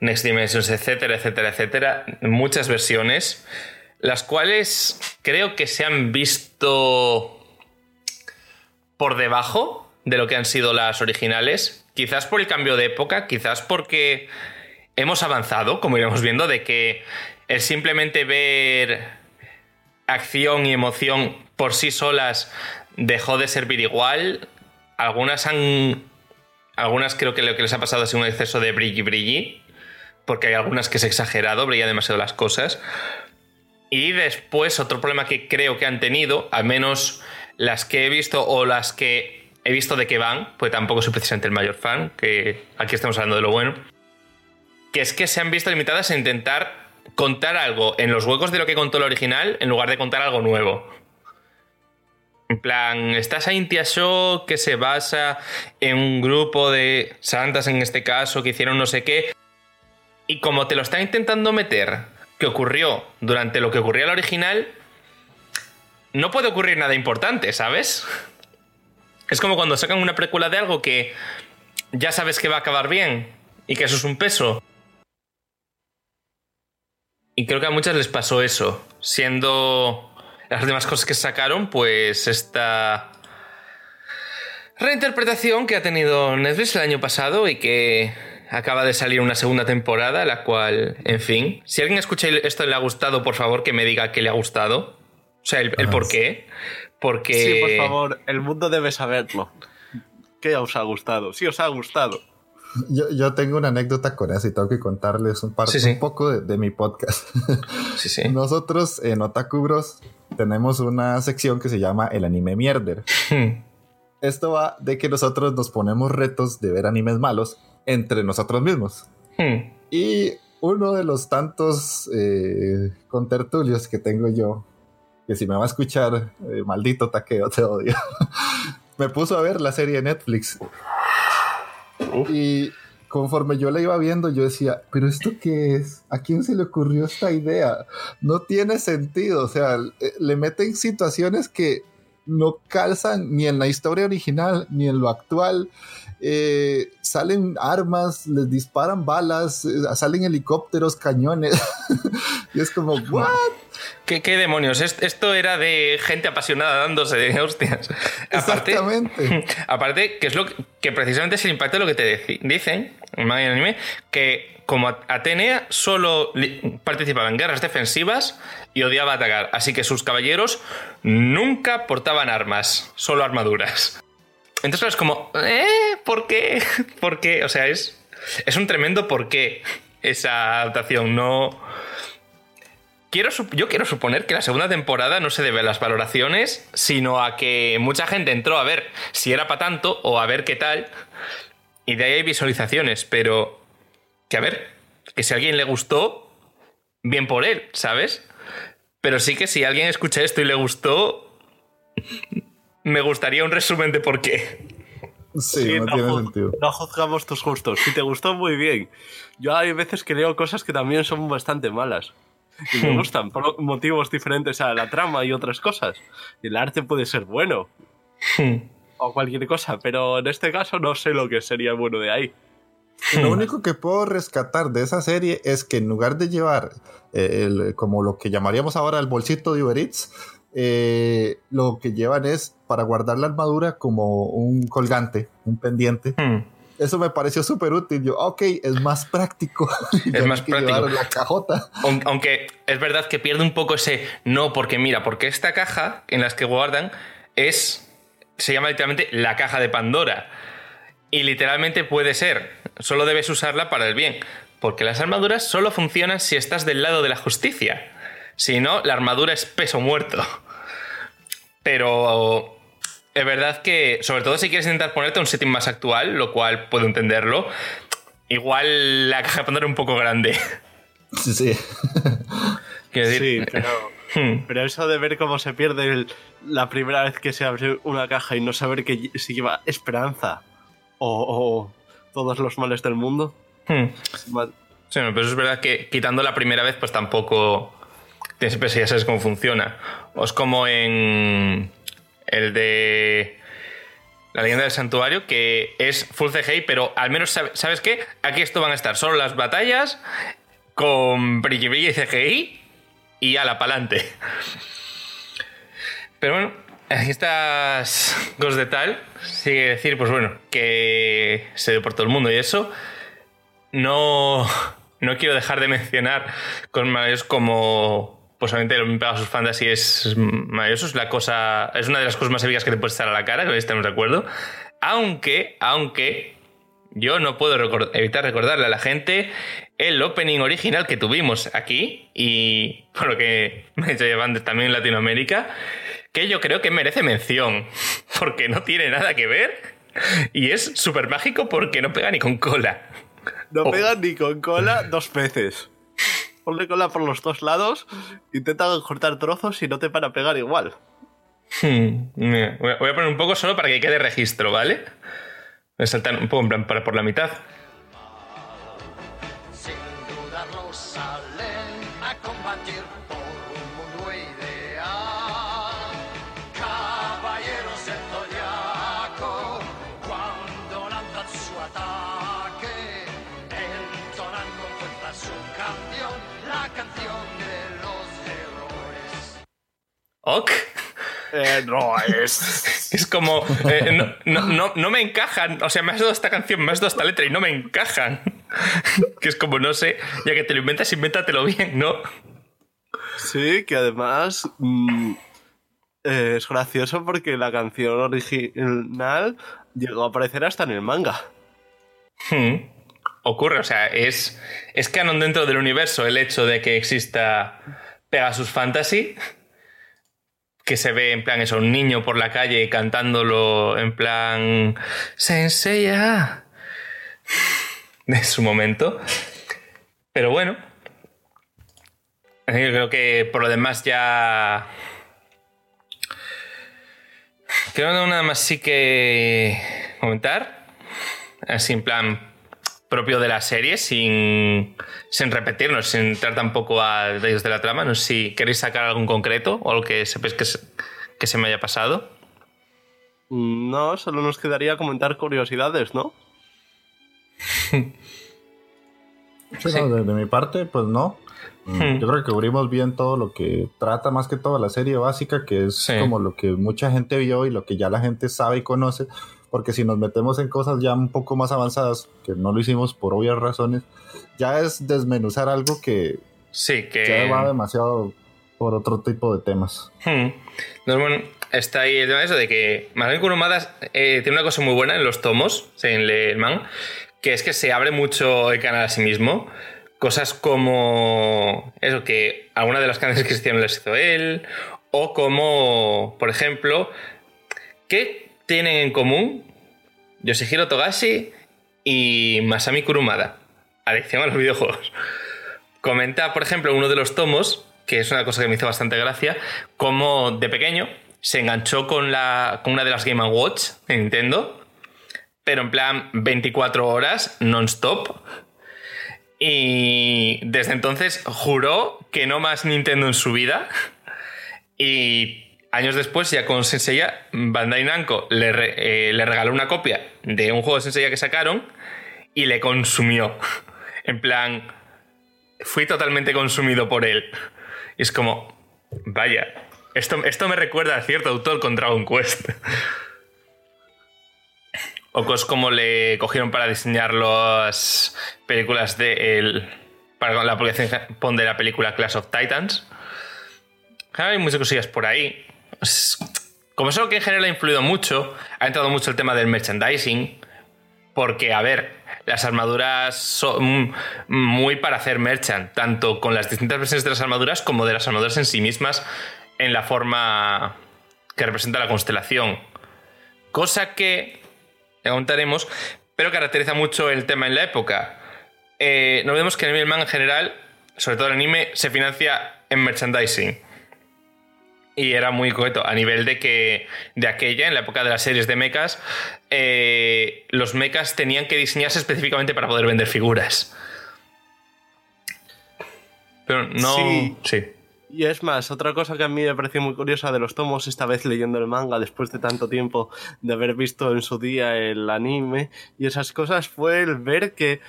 S1: Next Dimensions, etcétera, etcétera, etcétera, muchas versiones, las cuales creo que se han visto por debajo de lo que han sido las originales. Quizás por el cambio de época, quizás porque hemos avanzado, como iremos viendo, de que el simplemente ver acción y emoción por sí solas dejó de servir igual. Algunas han. Algunas creo que lo que les ha pasado es un exceso de brilli brilli. Porque hay algunas que es exagerado, brilla demasiado las cosas. Y después, otro problema que creo que han tenido, al menos las que he visto o las que he visto de qué van, pues tampoco soy precisamente el mayor fan, que aquí estamos hablando de lo bueno, que es que se han visto limitadas a intentar contar algo en los huecos de lo que contó el original en lugar de contar algo nuevo. En plan, estás a Intia Show que se basa en un grupo de santas en este caso que hicieron no sé qué. Y como te lo está intentando meter, que ocurrió durante lo que ocurría el original, no puede ocurrir nada importante, ¿sabes? Es como cuando sacan una precuela de algo que ya sabes que va a acabar bien y que eso es un peso. Y creo que a muchas les pasó eso, siendo las demás cosas que sacaron, pues esta reinterpretación que ha tenido Netflix el año pasado y que acaba de salir una segunda temporada, la cual, en fin, si alguien escucha esto y le ha gustado, por favor que me diga que le ha gustado. O sea, el, el por qué. Porque...
S2: Sí, por favor, el mundo debe saberlo. ¿Qué os ha gustado? Sí, os ha gustado.
S3: Yo, yo tengo una anécdota con eso y tengo que contarles un, un poco de, mi podcast. [laughs]
S1: Sí, sí.
S3: Nosotros en Otaku Bros tenemos una sección que se llama El Anime Mierder. Hmm. Esto va de que nosotros nos ponemos retos de ver animes malos entre nosotros mismos. Hmm. Y uno de los tantos eh, contertulios que tengo yo que si me va a escuchar, eh, maldito taqueo, te odio. [laughs] me puso a ver la serie de Netflix. Y conforme yo la iba viendo, yo decía, pero ¿esto qué es? ¿A quién se le ocurrió esta idea? No tiene sentido, o sea, le meten situaciones que no calzan ni en la historia original ni en lo actual. Eh, salen armas, les disparan balas, eh, salen helicópteros, cañones. [laughs] y es como, [laughs] ¿what?
S1: ¿Qué, demonios? Esto era de gente apasionada dándose de hostias.
S3: Exactamente. [laughs]
S1: Aparte, que es lo que, precisamente es el impacto de lo que te dicen, manga anime, que como Atenea solo participaba en guerras defensivas y odiaba atacar, así que sus caballeros nunca portaban armas, solo armaduras. Entonces es como, ¿eh? ¿Por qué? [laughs] ¿Por qué? O sea, es, es un tremendo por qué esa adaptación. No. Quiero, yo quiero suponer que la segunda temporada no se debe a las valoraciones, sino a que mucha gente entró a ver si era para tanto o a ver qué tal. Y de ahí hay visualizaciones, pero que a ver, que si a alguien le gustó, bien por él, ¿sabes? Pero sí que si alguien escucha esto y le gustó, me gustaría un resumen de por qué.
S3: Sí, no, tiene sentido.
S2: No juzgamos tus gustos. Si te gustó, muy bien. Yo hay veces que leo cosas que también son bastante malas. Y me hmm. gustan por motivos diferentes a la trama y otras cosas. Y el arte puede ser bueno. O cualquier cosa, pero en este caso no sé lo que sería bueno de ahí.
S3: Lo único que puedo rescatar de esa serie es que en lugar de llevar eh, como lo que llamaríamos ahora el bolsito de Uber Eats, eh, lo que llevan es para guardar la armadura como un colgante, un pendiente. Hmm. Eso me pareció súper útil. Yo, ok, es más práctico. [laughs]
S1: Es más práctico.
S3: La cajota.
S1: Aunque es verdad que pierde un poco ese no, porque mira, porque esta caja en las que guardan es. Se llama literalmente la caja de Pandora. Y literalmente puede ser. Solo debes usarla para el bien. Porque las armaduras solo funcionan si estás del lado de la justicia. Si no, la armadura es peso muerto. Pero es verdad que, sobre todo si quieres intentar ponerte un setting más actual, lo cual puedo entenderlo, igual la caja de Pandora es un poco grande.
S3: Sí, sí.
S2: sí, pero, hmm. pero, eso de ver cómo se pierde la primera vez que se abre una caja y no saber que si lleva esperanza o, todos los males del mundo.
S1: Hmm. Sí, pero es verdad que quitando la primera vez, pues tampoco Tienes ya sabes cómo funciona. O es como en el de la leyenda del santuario, que es full CGI, pero al menos, ¿sabes qué? Aquí esto van a estar solo las batallas con brilli y CGI y a la pa'lante. Pero bueno, aquí estas cosas de tal, sigue decir, pues bueno, que se dio por todo el mundo y eso. No, no quiero dejar de mencionar con maneras como pues obviamente el Pegasus Fantasy es maravilloso, es la cosa, es una de las cosas más épicas que te puede estar a la cara, que estamos de acuerdo. Aunque, aunque yo no puedo evitar recordarle a la gente el opening original que tuvimos aquí y por lo que me he hecho llevando también en Latinoamérica, que yo creo que merece mención, [laughs] porque no tiene nada que ver y es súper mágico porque no pega ni con cola.
S2: No pega ni con cola dos veces ponle cola por los dos lados, intenta cortar trozos y no te para pegar igual.
S1: Hmm, voy a poner un poco solo para que quede registro, ¿vale? Voy a saltar un poco en plan para por la mitad. Ok.
S2: Eh, no, es. [laughs]
S1: es como. Eh, no, me encajan. O sea, me has dado esta canción, me has dado esta letra y no me encajan. [laughs] que es como, no sé, ya que te lo inventas, invéntatelo bien, ¿no?
S2: Sí, que además. Mm, eh, es gracioso porque la canción original llegó a aparecer hasta en el manga.
S1: Hmm. Ocurre, o sea, es, es canon dentro del universo el hecho de que exista Pegasus Fantasy que se ve en plan eso, un niño por la calle cantándolo en plan Senseiya [laughs] de su momento. Pero bueno, yo creo que por lo demás ya creo que nada más sí que comentar, así en plan propio de la serie, sin, sin repetirnos, sin entrar tampoco a detalles de la trama. No sé si queréis sacar algún concreto o algo que sepáis que se, que se me haya pasado.
S2: No, solo nos quedaría comentar curiosidades, ¿no? [laughs]
S3: de, mi parte, pues no. Mm, hmm. Yo creo que cubrimos bien todo lo que trata, más que todo la serie básica, que es como lo que mucha gente vio y lo que ya la gente sabe y conoce. Porque si nos metemos en cosas ya un poco más avanzadas, que no lo hicimos por obvias razones, ya es desmenuzar algo que
S1: sí, que
S3: ya va demasiado por otro tipo de temas.
S1: Hmm. bueno, está ahí el tema de eso de que Manuel Kurumada eh, tiene una cosa muy buena en los tomos, en el man, que es que se abre mucho el canal a sí mismo. Cosas como eso, que alguna de las canciones que hicieron las hizo él, o como, por ejemplo, ¿qué tienen en común Yoshihiro Togashi y Masami Kurumada? Adicción a los videojuegos. Comenta, por ejemplo, uno de los tomos, que es una cosa que me hizo bastante gracia, como de pequeño se enganchó con, la, con una de las Game Watch de Nintendo, pero en plan 24 horas non-stop. Y desde entonces juró que no más Nintendo en su vida. Y años después, ya con Senseiya, Bandai Namco le, eh, le regaló una copia de un juego de Senseiya que sacaron y le consumió. [laughs] En plan, fui totalmente consumido por él. Y es como, vaya, esto, esto me recuerda a cierto autor con Dragon Quest. [laughs] o cosas como le cogieron para diseñar las películas de el, para la publicación de la película Clash of Titans. Hay muchas cosillas por ahí. Como es algo que en general ha influido mucho, ha entrado mucho el tema del merchandising. Porque, a ver, las armaduras son muy para hacer merchant, tanto con las distintas versiones de las armaduras como de las armaduras en sí mismas en la forma que representa la constelación. Cosa que contaremos, pero caracteriza mucho el tema en la época. Eh, no vemos que el anime en general, sobre todo el anime, se financia en merchandising. Y era muy coqueto, a nivel de que de aquella, en la época de las series de mechas, eh, los mechas tenían que diseñarse específicamente para poder vender figuras. Pero no. sí.
S2: Y es más, otra cosa que a mí me pareció muy curiosa de los tomos, esta vez leyendo el manga después de tanto tiempo de haber visto en su día el anime y esas cosas, fue el ver que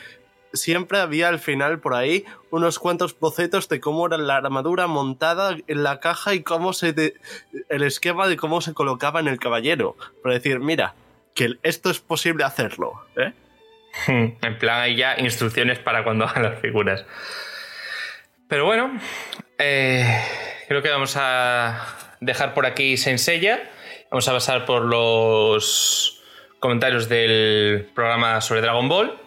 S2: siempre había al final por ahí unos cuantos bocetos de cómo era la armadura montada en la caja y cómo se el esquema de cómo se colocaba en el caballero. Para decir, mira, que esto es posible hacerlo. ¿eh? [laughs]
S1: En plan, hay ya instrucciones para cuando hagan las figuras. Pero bueno, eh, creo que vamos a dejar por aquí Senseiya. Vamos a pasar por los comentarios del programa sobre Dragon Ball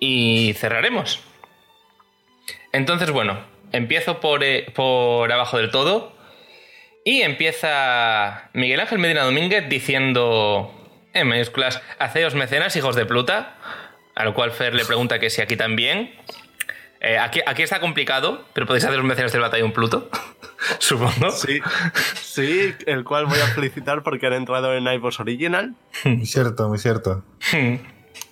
S1: y cerraremos. Entonces, bueno, empiezo por, eh, por abajo del todo y empieza Miguel Ángel Medina Domínguez diciendo en mayúsculas, haceos mecenas, hijos de Pluta, a lo cual Fer le pregunta que si aquí también. Eh, aquí, aquí, está complicado, pero podéis hacer los mecenas del batallón Pluto, [laughs] supongo.
S2: Sí, sí, el cual voy a felicitar porque han entrado en iVoox Original.
S3: Muy cierto, muy cierto.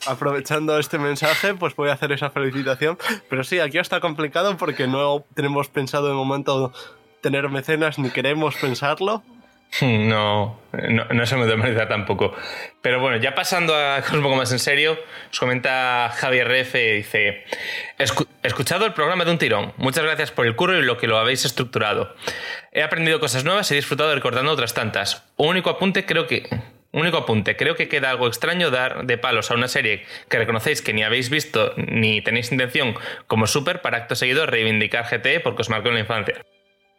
S2: Aprovechando este mensaje, pues voy a hacer esa felicitación. Pero sí, aquí está complicado porque no tenemos pensado de momento tener mecenas ni queremos pensarlo. [laughs]
S1: No, no, no se me demerita tampoco. Pero bueno, ya pasando a cosas un poco más en serio, os comenta Javier Refe, dice, escuchado el programa de un tirón, muchas gracias por el curro y lo que lo habéis estructurado. He aprendido cosas nuevas y he disfrutado recordando otras tantas. Un único apunte creo que... único apunte, creo que queda algo extraño dar de palos a una serie que reconocéis que ni habéis visto ni tenéis intención como super para acto seguido reivindicar GT porque os marcó en la infancia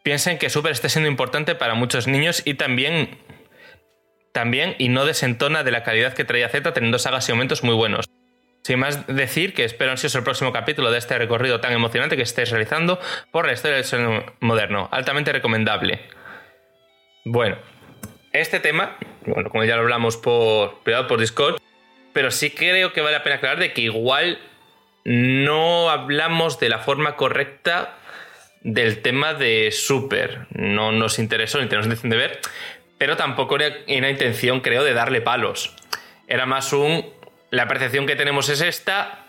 S1: piensen que Super está siendo importante para muchos niños y también, también y no desentona de la calidad que traía Z teniendo sagas y momentos muy buenos. Sin más decir que espero ansioso el próximo capítulo de este recorrido tan emocionante que estéis realizando por la historia del sueño moderno. Altamente recomendable. Bueno, este tema, bueno, como ya lo hablamos por privado por Discord, pero sí creo que vale la pena aclarar de que igual no hablamos de la forma correcta del tema de Super. No nos interesó ni tenemos intención de ver, pero tampoco era una intención, creo, de darle palos. Era más un. La percepción que tenemos es esta.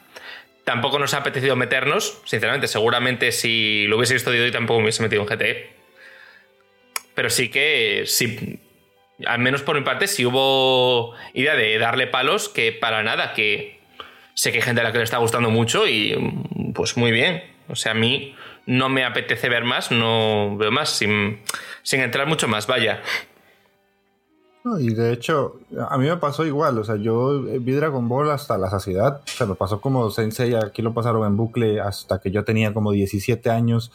S1: Tampoco nos ha apetecido meternos, sinceramente. Seguramente si lo hubiese visto hoy tampoco me hubiese metido en GT. Pero sí que, sí, al menos por mi parte, sí hubo idea de darle palos que para nada, que sé que hay gente a la que le está gustando mucho y pues muy bien. O sea, a mí no me apetece ver más, no veo más, sin, entrar mucho más, vaya.
S3: y de hecho, a mí me pasó igual, o sea, yo vi Dragon Ball hasta la saciedad, o sea, me pasó como Sensei, aquí lo pasaron en bucle hasta que yo tenía como 17 años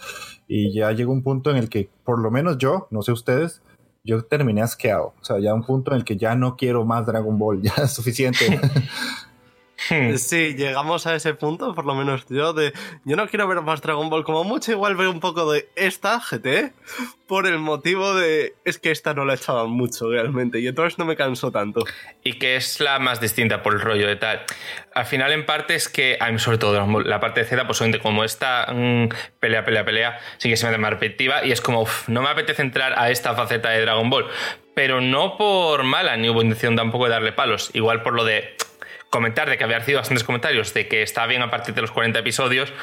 S3: y ya llegó un punto en el que, por lo menos yo, no sé ustedes, yo terminé asqueado, o sea, ya un punto en el que ya no quiero más Dragon Ball, [laughs] ya es suficiente. [laughs]
S2: Hmm. Sí, llegamos a ese punto, por lo menos yo, de yo no quiero ver más Dragon Ball como mucho, igual veo un poco de esta GT, por el motivo de es que esta no la echaban mucho realmente, y entonces no me cansó tanto.
S1: Y que es la más distinta por el rollo de tal. Al final, en parte, es que, a mí sobre todo la parte de Z, pues obviamente como esta mm, pelea, pelea, pelea, sí que se me da más repetitiva, y es como, no me apetece entrar a esta faceta de Dragon Ball, pero no por mala, ni hubo intención tampoco de darle palos, igual por lo de comentar de que había recibido bastantes comentarios de que está bien a partir de los 40 episodios.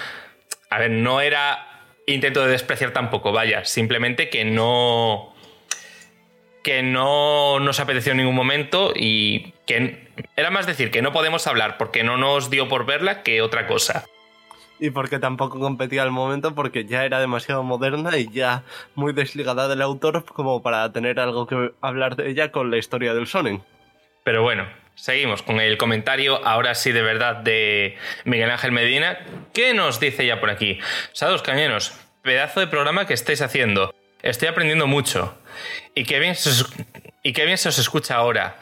S1: A ver, no era intento de despreciar tampoco, vaya, simplemente que no que no nos apeteció en ningún momento y que era más decir que no podemos hablar porque no nos dio por verla que otra cosa.
S2: Y porque tampoco competía al momento porque ya era demasiado moderna y ya muy desligada del autor como para tener algo que hablar de ella con la historia del Sonen.
S1: Pero bueno, Seguimos con el comentario, ahora sí de verdad, de Miguel Ángel Medina. ¿Qué nos dice ya por aquí? Sados Cañeros, pedazo de programa que estáis haciendo. Estoy aprendiendo mucho. Y qué bien se os, y qué bien se os escucha ahora.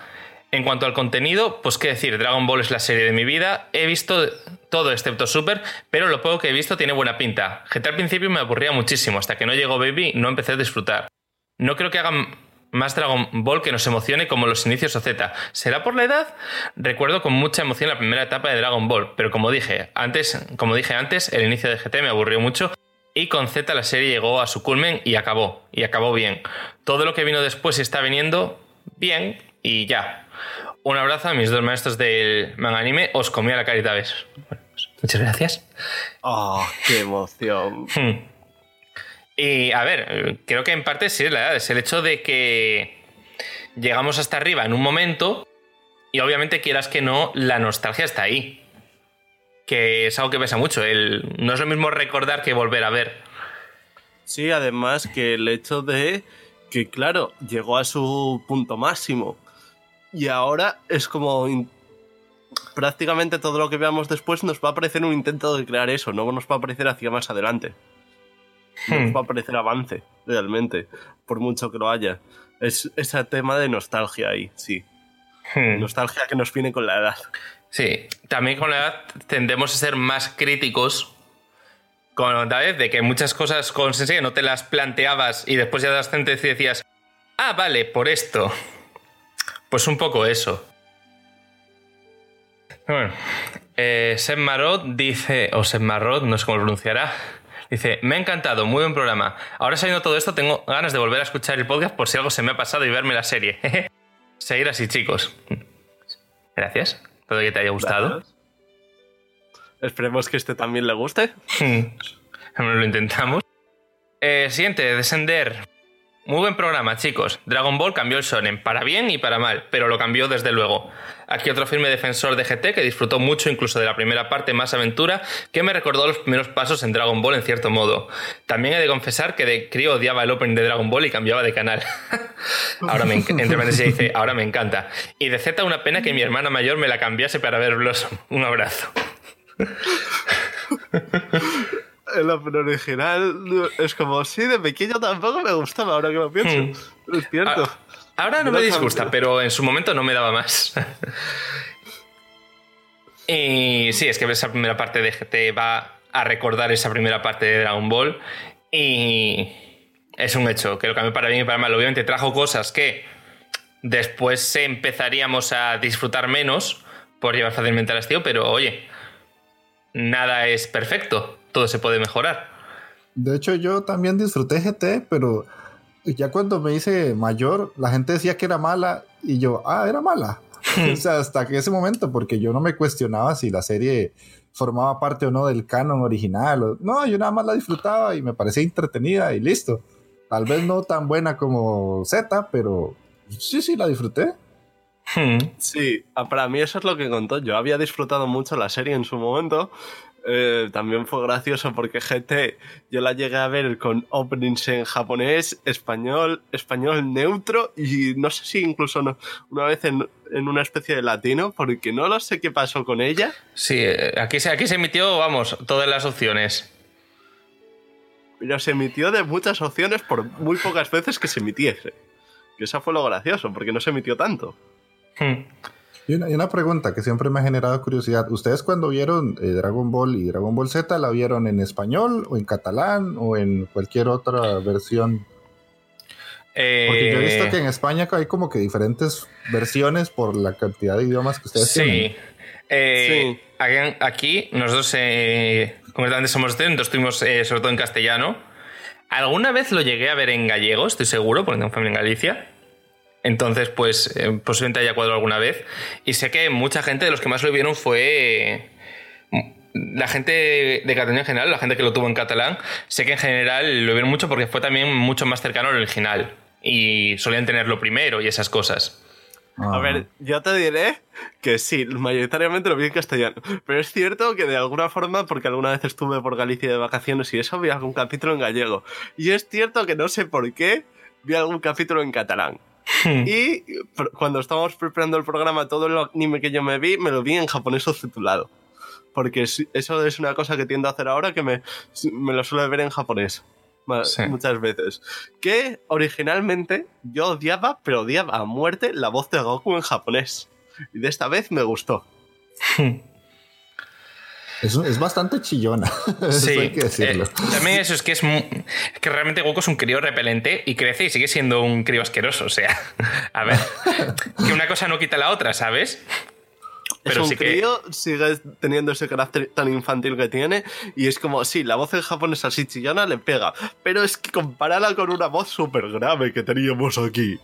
S1: En cuanto al contenido, pues qué decir, Dragon Ball es la serie de mi vida. He visto todo excepto Super, pero lo poco que he visto tiene buena pinta. GT al principio me aburría muchísimo, hasta que no llegó Baby no empecé a disfrutar. No creo que hagan más Dragon Ball que nos emocione como los inicios o Z. ¿Será por la edad? Recuerdo con mucha emoción la primera etapa de Dragon Ball, pero como dije antes, como dije antes, el inicio de GT me aburrió mucho y con Z la serie llegó a su culmen y acabó, y acabó bien. Todo lo que vino después está viniendo bien y ya. Un abrazo a mis dos maestros del manga anime, os comí a la carita, ¿ves? Pues, muchas gracias.
S2: ¡Oh, qué emoción!
S1: Y a ver, creo que en parte sí es la edad, es el hecho de que llegamos hasta arriba en un momento y obviamente quieras que no, la nostalgia está ahí. Que es algo que pesa mucho. El, no es lo mismo recordar que volver a ver.
S2: Sí, además que el hecho de que, claro, llegó a su punto máximo. Y ahora es como prácticamente todo lo que veamos después nos va a parecer un intento de crear eso, no nos va a parecer hacia más adelante. Hmm. va a parecer avance, realmente, por mucho que lo haya. Es ese tema de nostalgia ahí, sí. Hmm. Nostalgia que nos viene con la edad.
S1: Sí, también con la edad tendemos a ser más críticos con vez de que muchas cosas con Sensei no te las planteabas y después ya das y decías, ah, vale, por esto. Pues un poco eso. Bueno, eh, Sem Marot dice, o Sem Marot, no sé cómo lo pronunciará, Dice, me ha encantado, muy buen programa. Ahora sabiendo todo esto, tengo ganas de volver a escuchar el podcast por si algo se me ha pasado y verme la serie. [laughs] Seguir así, chicos. Gracias. Todo que te haya gustado.
S2: Esperemos que este también le guste. [laughs]
S1: lo intentamos. Eh, siguiente, Descender. Muy buen programa, chicos. Dragon Ball cambió el shonen, para bien y para mal, pero lo cambió desde luego. Aquí otro firme defensor de GT que disfrutó mucho incluso de la primera parte más aventura, que me recordó los primeros pasos en Dragon Ball en cierto modo. También he de confesar que de crío odiaba el opening de Dragon Ball y cambiaba de canal. [laughs] ahora me entre dice, ahora me encanta. Y de Z una pena que mi hermana mayor me la cambiase para ver Blossom. [laughs] Un abrazo. [laughs]
S2: el original es como, sí, de pequeño tampoco me gustaba, ahora que lo pienso. Hmm. Es cierto. Ah,
S1: ahora no me disgusta, pero en su momento no me daba más. [laughs] y sí, es que esa primera parte de GT va a recordar esa primera parte de Dragon Ball. Y es un hecho, que lo cambió para bien y para mal. Obviamente trajo cosas que después empezaríamos a disfrutar menos por llevar fácilmente al hastío, pero oye, nada es perfecto todo se puede mejorar.
S3: De hecho, yo también disfruté GT, pero ya cuando me hice mayor, la gente decía que era mala y yo, ah, era mala. [laughs] o sea, hasta que ese momento, porque yo no me cuestionaba si la serie formaba parte o no del canon original. No, yo nada más la disfrutaba y me parecía entretenida y listo. Tal vez no tan buena como Z, pero sí, sí, la disfruté.
S2: Hmm. Sí, para mí eso es lo que contó. Yo había disfrutado mucho la serie en su momento, eh, también fue gracioso porque GT yo la llegué a ver con openings en japonés, español, español neutro y no sé si incluso no, una vez en, en, una especie de latino porque no lo sé qué pasó con ella.
S1: Sí, eh, aquí se, aquí se emitió, vamos, todas las opciones.
S2: Pero se emitió de muchas opciones por muy pocas veces que se emitiese. Que eso fue lo gracioso, porque no se emitió tanto.
S3: Hmm. Y una, pregunta que siempre me ha generado curiosidad. ¿Ustedes cuando vieron eh, Dragon Ball y Dragon Ball Z la vieron en español o en catalán o en cualquier otra versión? Porque yo he visto que en España hay como que diferentes versiones por la cantidad de idiomas que ustedes tienen.
S1: Eh, sí. Aquí, nosotros eh, concretamente somos de entonces estuvimos eh, sobre todo en castellano. Alguna vez lo llegué a ver en gallego, estoy seguro, porque tengo familia en Galicia. Entonces, pues eh, posiblemente haya cuadrado alguna vez. Y sé que mucha gente de los que más lo vieron fue la gente de Cataluña en general, la gente que lo tuvo en catalán, sé que en general lo vieron mucho porque fue también mucho más cercano al original y solían tenerlo primero y esas cosas.
S2: A ver, yo te diré que sí, mayoritariamente lo vi en castellano. Pero es cierto que de alguna forma, porque alguna vez estuve por Galicia de vacaciones y eso, vi algún capítulo en gallego. Y es cierto que no sé por qué vi algún capítulo en catalán. Y cuando estábamos preparando el programa, todo el anime que yo me vi, me lo vi en japonés subtitulado. Porque eso es una cosa que tiendo a hacer ahora, que me, me lo suelo ver en japonés. Muchas veces. Que originalmente yo odiaba, pero odiaba a muerte la voz de Goku en japonés. Y de esta vez me gustó.
S3: Es, bastante chillona. [laughs] Sí, hay que decirlo. Eh,
S1: también eso es que es, que realmente Goku es un crío repelente y crece y sigue siendo un crío asqueroso. O sea, [laughs] a ver, [laughs] que una cosa no quita la otra, ¿sabes?
S2: Pero es un crío, sigue teniendo ese carácter tan infantil que tiene y es como, sí, la voz en japonés así chillona le pega, pero es que comparala con una voz súper grave que teníamos aquí.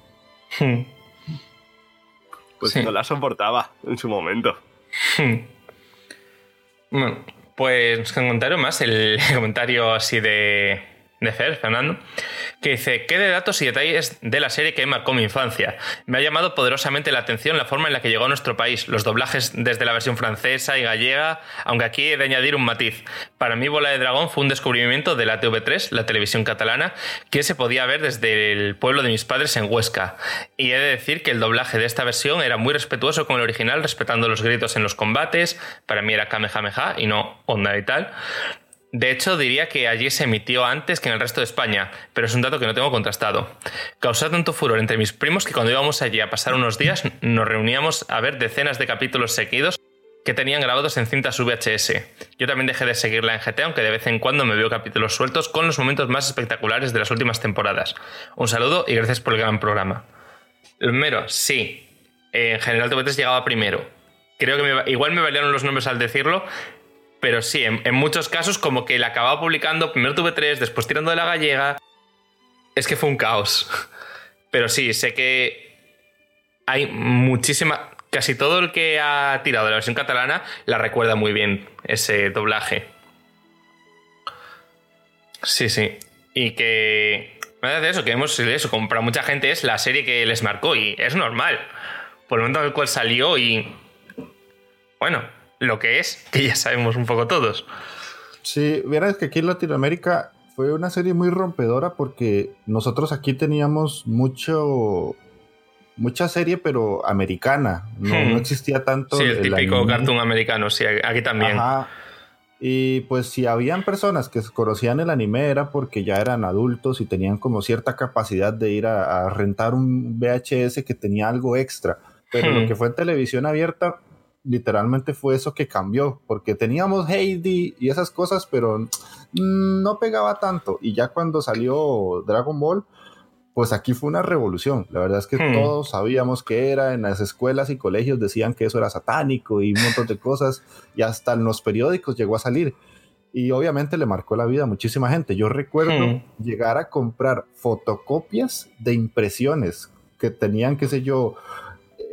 S2: Hmm. Pues no la soportaba en su momento. Hmm.
S1: Bueno, pues comentario más, el [laughs] comentario así de, de Fer, Fernando, que dice, ¿qué de datos y detalles de la serie que marcó mi infancia? Me ha llamado poderosamente la atención la forma en la que llegó a nuestro país, los doblajes desde la versión francesa y gallega, aunque aquí he de añadir un matiz. Para mí Bola de Dragón fue un descubrimiento de la TV3, la televisión catalana, que se podía ver desde el pueblo de mis padres en Huesca. Y he de decir que el doblaje de esta versión era muy respetuoso con el original, respetando los gritos en los combates, para mí era Kamehameha y no Onda y tal. De hecho, diría que allí se emitió antes que en el resto de España, pero es un dato que no tengo contrastado. Causó tanto furor entre mis primos que cuando íbamos allí a pasar unos días nos reuníamos a ver decenas de capítulos seguidos que tenían grabados en cintas VHS. Yo también dejé de seguirla en GT, aunque de vez en cuando me veo capítulos sueltos con los momentos más espectaculares de las últimas temporadas. Un saludo y gracias por el gran programa. El mero, sí. En general TV3 llegaba primero. Creo que igual me valieron los nombres al decirlo, pero sí, en, muchos casos como que la acababa publicando, primero tuve tres, después tirando de la gallega. Es que fue un caos. [laughs] Pero sí, sé que hay muchísima... Casi todo el que ha tirado de la versión catalana la recuerda muy bien ese doblaje. Sí, sí. Y que... de eso, que hemos eso, como para mucha gente es la serie que les marcó y es normal. Por el momento en el cual salió y... Bueno, lo que es, que ya sabemos un poco todos.
S3: Sí, verás que aquí en Latinoamérica fue una serie muy rompedora porque nosotros aquí teníamos mucho mucha serie pero americana, no, hmm. existía tanto
S1: sí, el, típico cartoon americano, sí, aquí también.
S3: Y pues si habían personas que conocían el anime era porque ya eran adultos y tenían como cierta capacidad de ir a, rentar un VHS que tenía algo extra. Pero lo hmm. que fue en televisión abierta literalmente fue eso que cambió, porque teníamos Heidi y esas cosas, pero no pegaba tanto. Y ya cuando salió Dragon Ball, pues aquí fue una revolución. La verdad es que hmm. todos sabíamos que era, en las escuelas y colegios decían que eso era satánico y un montón de cosas, y hasta en los periódicos llegó a salir. Y obviamente le marcó la vida a muchísima gente. Yo recuerdo hmm. llegar a comprar fotocopias de impresiones que tenían, qué sé yo,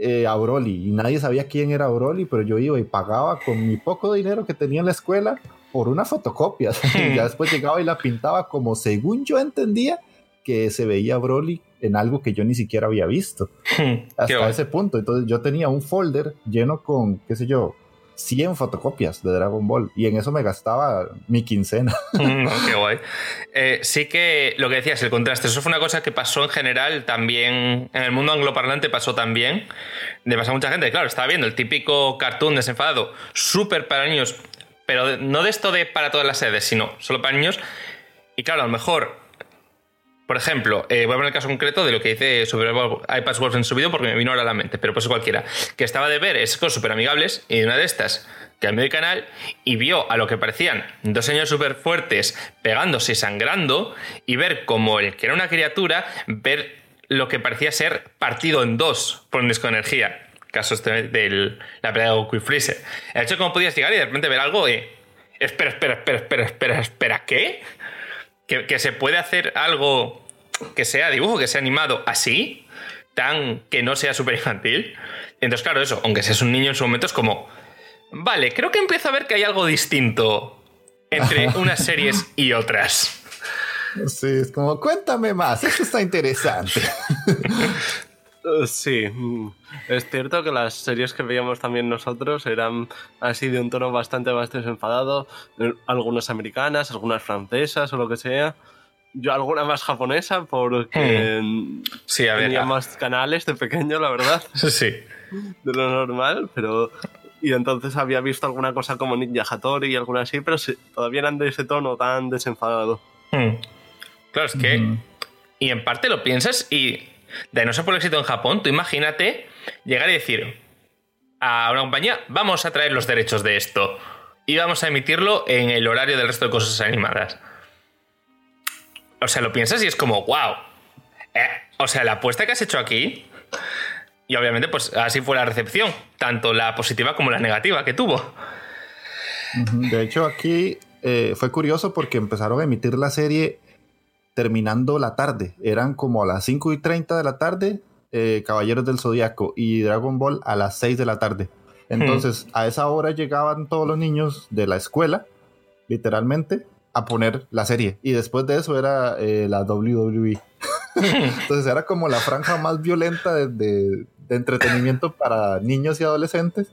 S3: eh, a Broly y nadie sabía quién era Broly, pero yo iba y pagaba con mi poco dinero que tenía en la escuela por una fotocopia. y [laughs] [laughs] ya después llegaba y la pintaba como según yo entendía que se veía Broly en algo que yo ni siquiera había visto. [laughs] Hasta ese punto. Entonces yo tenía un folder lleno con, qué sé yo, 100 fotocopias de Dragon Ball y en eso me gastaba mi quincena. [laughs]
S1: Mm, qué guay. Eh, sí que lo que decías, el contraste, eso fue una cosa que pasó en general también, en el mundo angloparlante pasó también, de pasar mucha gente, claro, estaba viendo el típico cartoon desenfadado, súper para niños, pero no de esto de para todas las sedes, sino solo para niños, y claro, a lo mejor por ejemplo, eh, voy a poner el caso concreto de lo que dice sobre iPad Wolf en su vídeo porque me vino ahora a la mente, pero pues cualquiera, que estaba de ver es cosas súper amigables y una de estas cambió de canal y vio a lo que parecían dos señores súper fuertes pegándose y sangrando y ver como el que era una criatura, ver lo que parecía ser partido en dos por un disco de energía. Caso este de la pelea de Goku y Freezer. El hecho de cómo podías llegar y de repente ver algo y... Espera, espera, espera, espera, espera, espera, ¿qué? Que, se puede hacer algo que sea dibujo, que sea animado así, tan que no sea súper infantil. Entonces, claro, eso, aunque seas un niño en su momento, es como, vale, creo que empiezo a ver que hay algo distinto entre unas series y otras.
S3: Sí, es como, cuéntame más, esto está interesante. [laughs]
S2: Sí, mm, es cierto que las series que veíamos también nosotros eran así de un tono bastante más desenfadado, eh, algunas americanas, algunas francesas o lo que sea. Yo alguna más japonesa porque hmm. sí, tenía más canales de pequeño, la verdad. [laughs]
S1: Sí.
S2: De lo normal, pero... Y entonces había visto alguna cosa como Ninja Hattori y alguna así, pero todavía eran de ese tono tan desenfadado. Hmm.
S1: Claro, es que... Y en parte lo piensas y de no ser por el éxito en Japón, tú imagínate llegar y decir a una compañía, vamos a traer los derechos de esto y vamos a emitirlo en el horario del resto de cosas animadas. O sea, lo piensas y es como, wow. Eh, o sea, la apuesta que has hecho aquí, y obviamente pues así fue la recepción, tanto la positiva como la negativa que tuvo.
S3: De hecho, aquí eh, fue curioso porque empezaron a emitir la serie terminando la tarde. Eran como a las 5 y 30 de la tarde, eh, Caballeros del Zodiaco y Dragon Ball a las 6 de la tarde. Entonces, hmm. a esa hora llegaban todos los niños de la escuela, literalmente, a poner la serie. Y después de eso era eh, la WWE. [laughs] Entonces era como la franja más violenta de, entretenimiento para niños y adolescentes.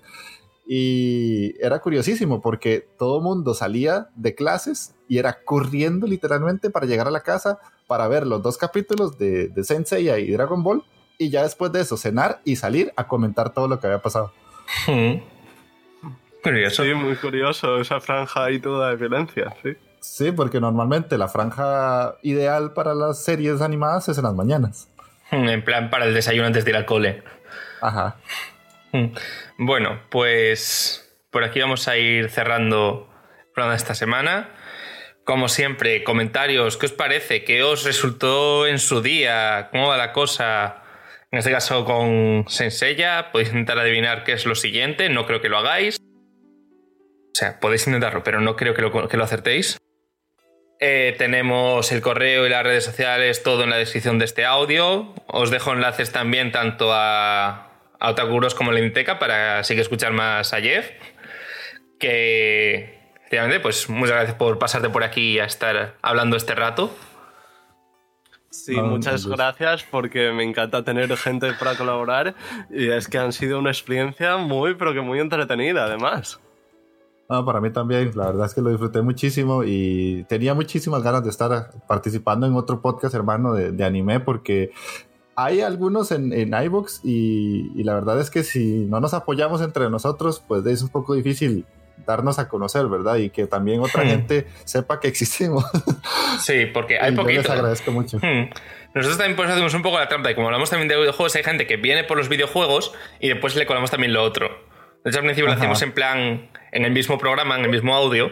S3: Y era curiosísimo porque todo el mundo salía de clases y era corriendo literalmente para llegar a la casa para ver los dos capítulos de, de Sensei y Dragon Ball y ya después de eso cenar y salir a comentar todo lo que había pasado.
S2: Hmm. Curioso. Sí, muy curioso esa franja y toda de violencia, sí.
S3: Sí, porque normalmente la franja ideal para las series animadas es en las mañanas.
S1: Hmm, en plan para el desayuno antes de ir al cole.
S3: Ajá.
S1: Bueno, pues por aquí vamos a ir cerrando el programa esta semana. Como siempre, comentarios, ¿qué os parece? ¿Qué os resultó en su día? ¿Cómo va la cosa? En este caso con Senseiya, podéis intentar adivinar qué es lo siguiente, no creo que lo hagáis. O sea, podéis intentarlo, pero no creo que lo, que lo acertéis. Eh, tenemos el correo y las redes sociales, todo en la descripción de este audio. Os dejo enlaces también tanto a, a Otakuros como la Inditeca para así que escuchar más a Jeff. Que Efectivamente, pues muchas gracias por pasarte por aquí y a estar hablando este rato.
S2: Sí, muchas gracias porque me encanta tener gente para colaborar y es que han sido una experiencia muy, pero que muy entretenida además.
S3: para mí también, la verdad es que lo disfruté muchísimo y tenía muchísimas ganas de estar participando en otro podcast hermano de, anime porque hay algunos en, en iVoox y, y, la verdad es que si no nos apoyamos entre nosotros, pues es un poco difícil darnos a conocer, ¿verdad? Y que también otra hmm. gente sepa que existimos. [laughs]
S1: Sí, porque hay poquito.
S3: les agradezco mucho. Hmm.
S1: Nosotros también por eso hacemos un poco la trampa y como hablamos también de videojuegos, hay gente que viene por los videojuegos y después le colamos también lo otro. De hecho, al principio lo hacemos en plan, en el mismo programa, en el mismo audio.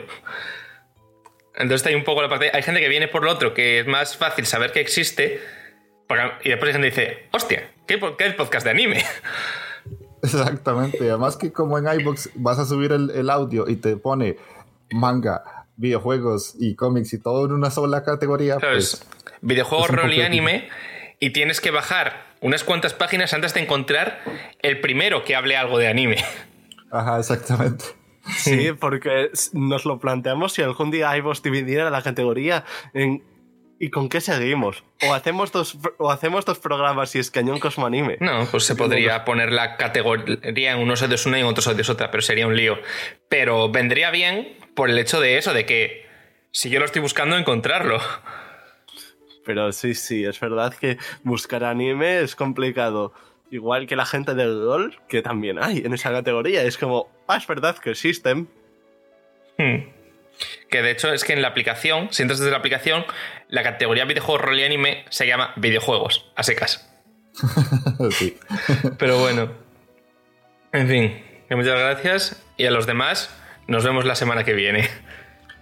S1: Entonces hay un poco la parte... Hay gente que viene por lo otro, que es más fácil saber que existe. Y después hay gente que dice, hostia, ¿qué, qué es el podcast de anime? [laughs]
S3: Exactamente. Además que como en iBox vas a subir el, audio y te pone manga, videojuegos y cómics y todo en una sola categoría.
S1: Pues, videojuegos, rol y anime. Y tienes que bajar unas cuantas páginas antes de encontrar el primero que hable algo de anime.
S3: Ajá, exactamente.
S2: Sí, porque nos lo planteamos si algún día iVoox dividiera la categoría en ¿Y con qué seguimos? ¿O hacemos dos, o hacemos dos programas y es cañón Cosmo Anime?
S1: No, pues se podría poner la categoría en unos odios una y en otros odios otra, pero sería un lío. Pero vendría bien por el hecho de eso, de que si yo lo estoy buscando, encontrarlo.
S2: Pero sí, sí, es verdad que buscar anime es complicado. Igual que la gente del LOL, que también hay en esa categoría. Es como, ah, es verdad que existen.
S1: Hmm. Que de hecho es que en la aplicación, si entras desde la aplicación, la categoría videojuegos, rol y anime se llama videojuegos, a secas. [laughs]
S3: sí.
S1: Pero bueno. En fin, que muchas gracias. Y a los demás, nos vemos la semana que viene.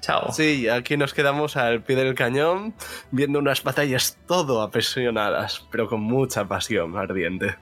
S1: Chao.
S2: Sí, aquí nos quedamos al pie del cañón viendo unas batallas todo apasionadas, pero con mucha pasión ardiente.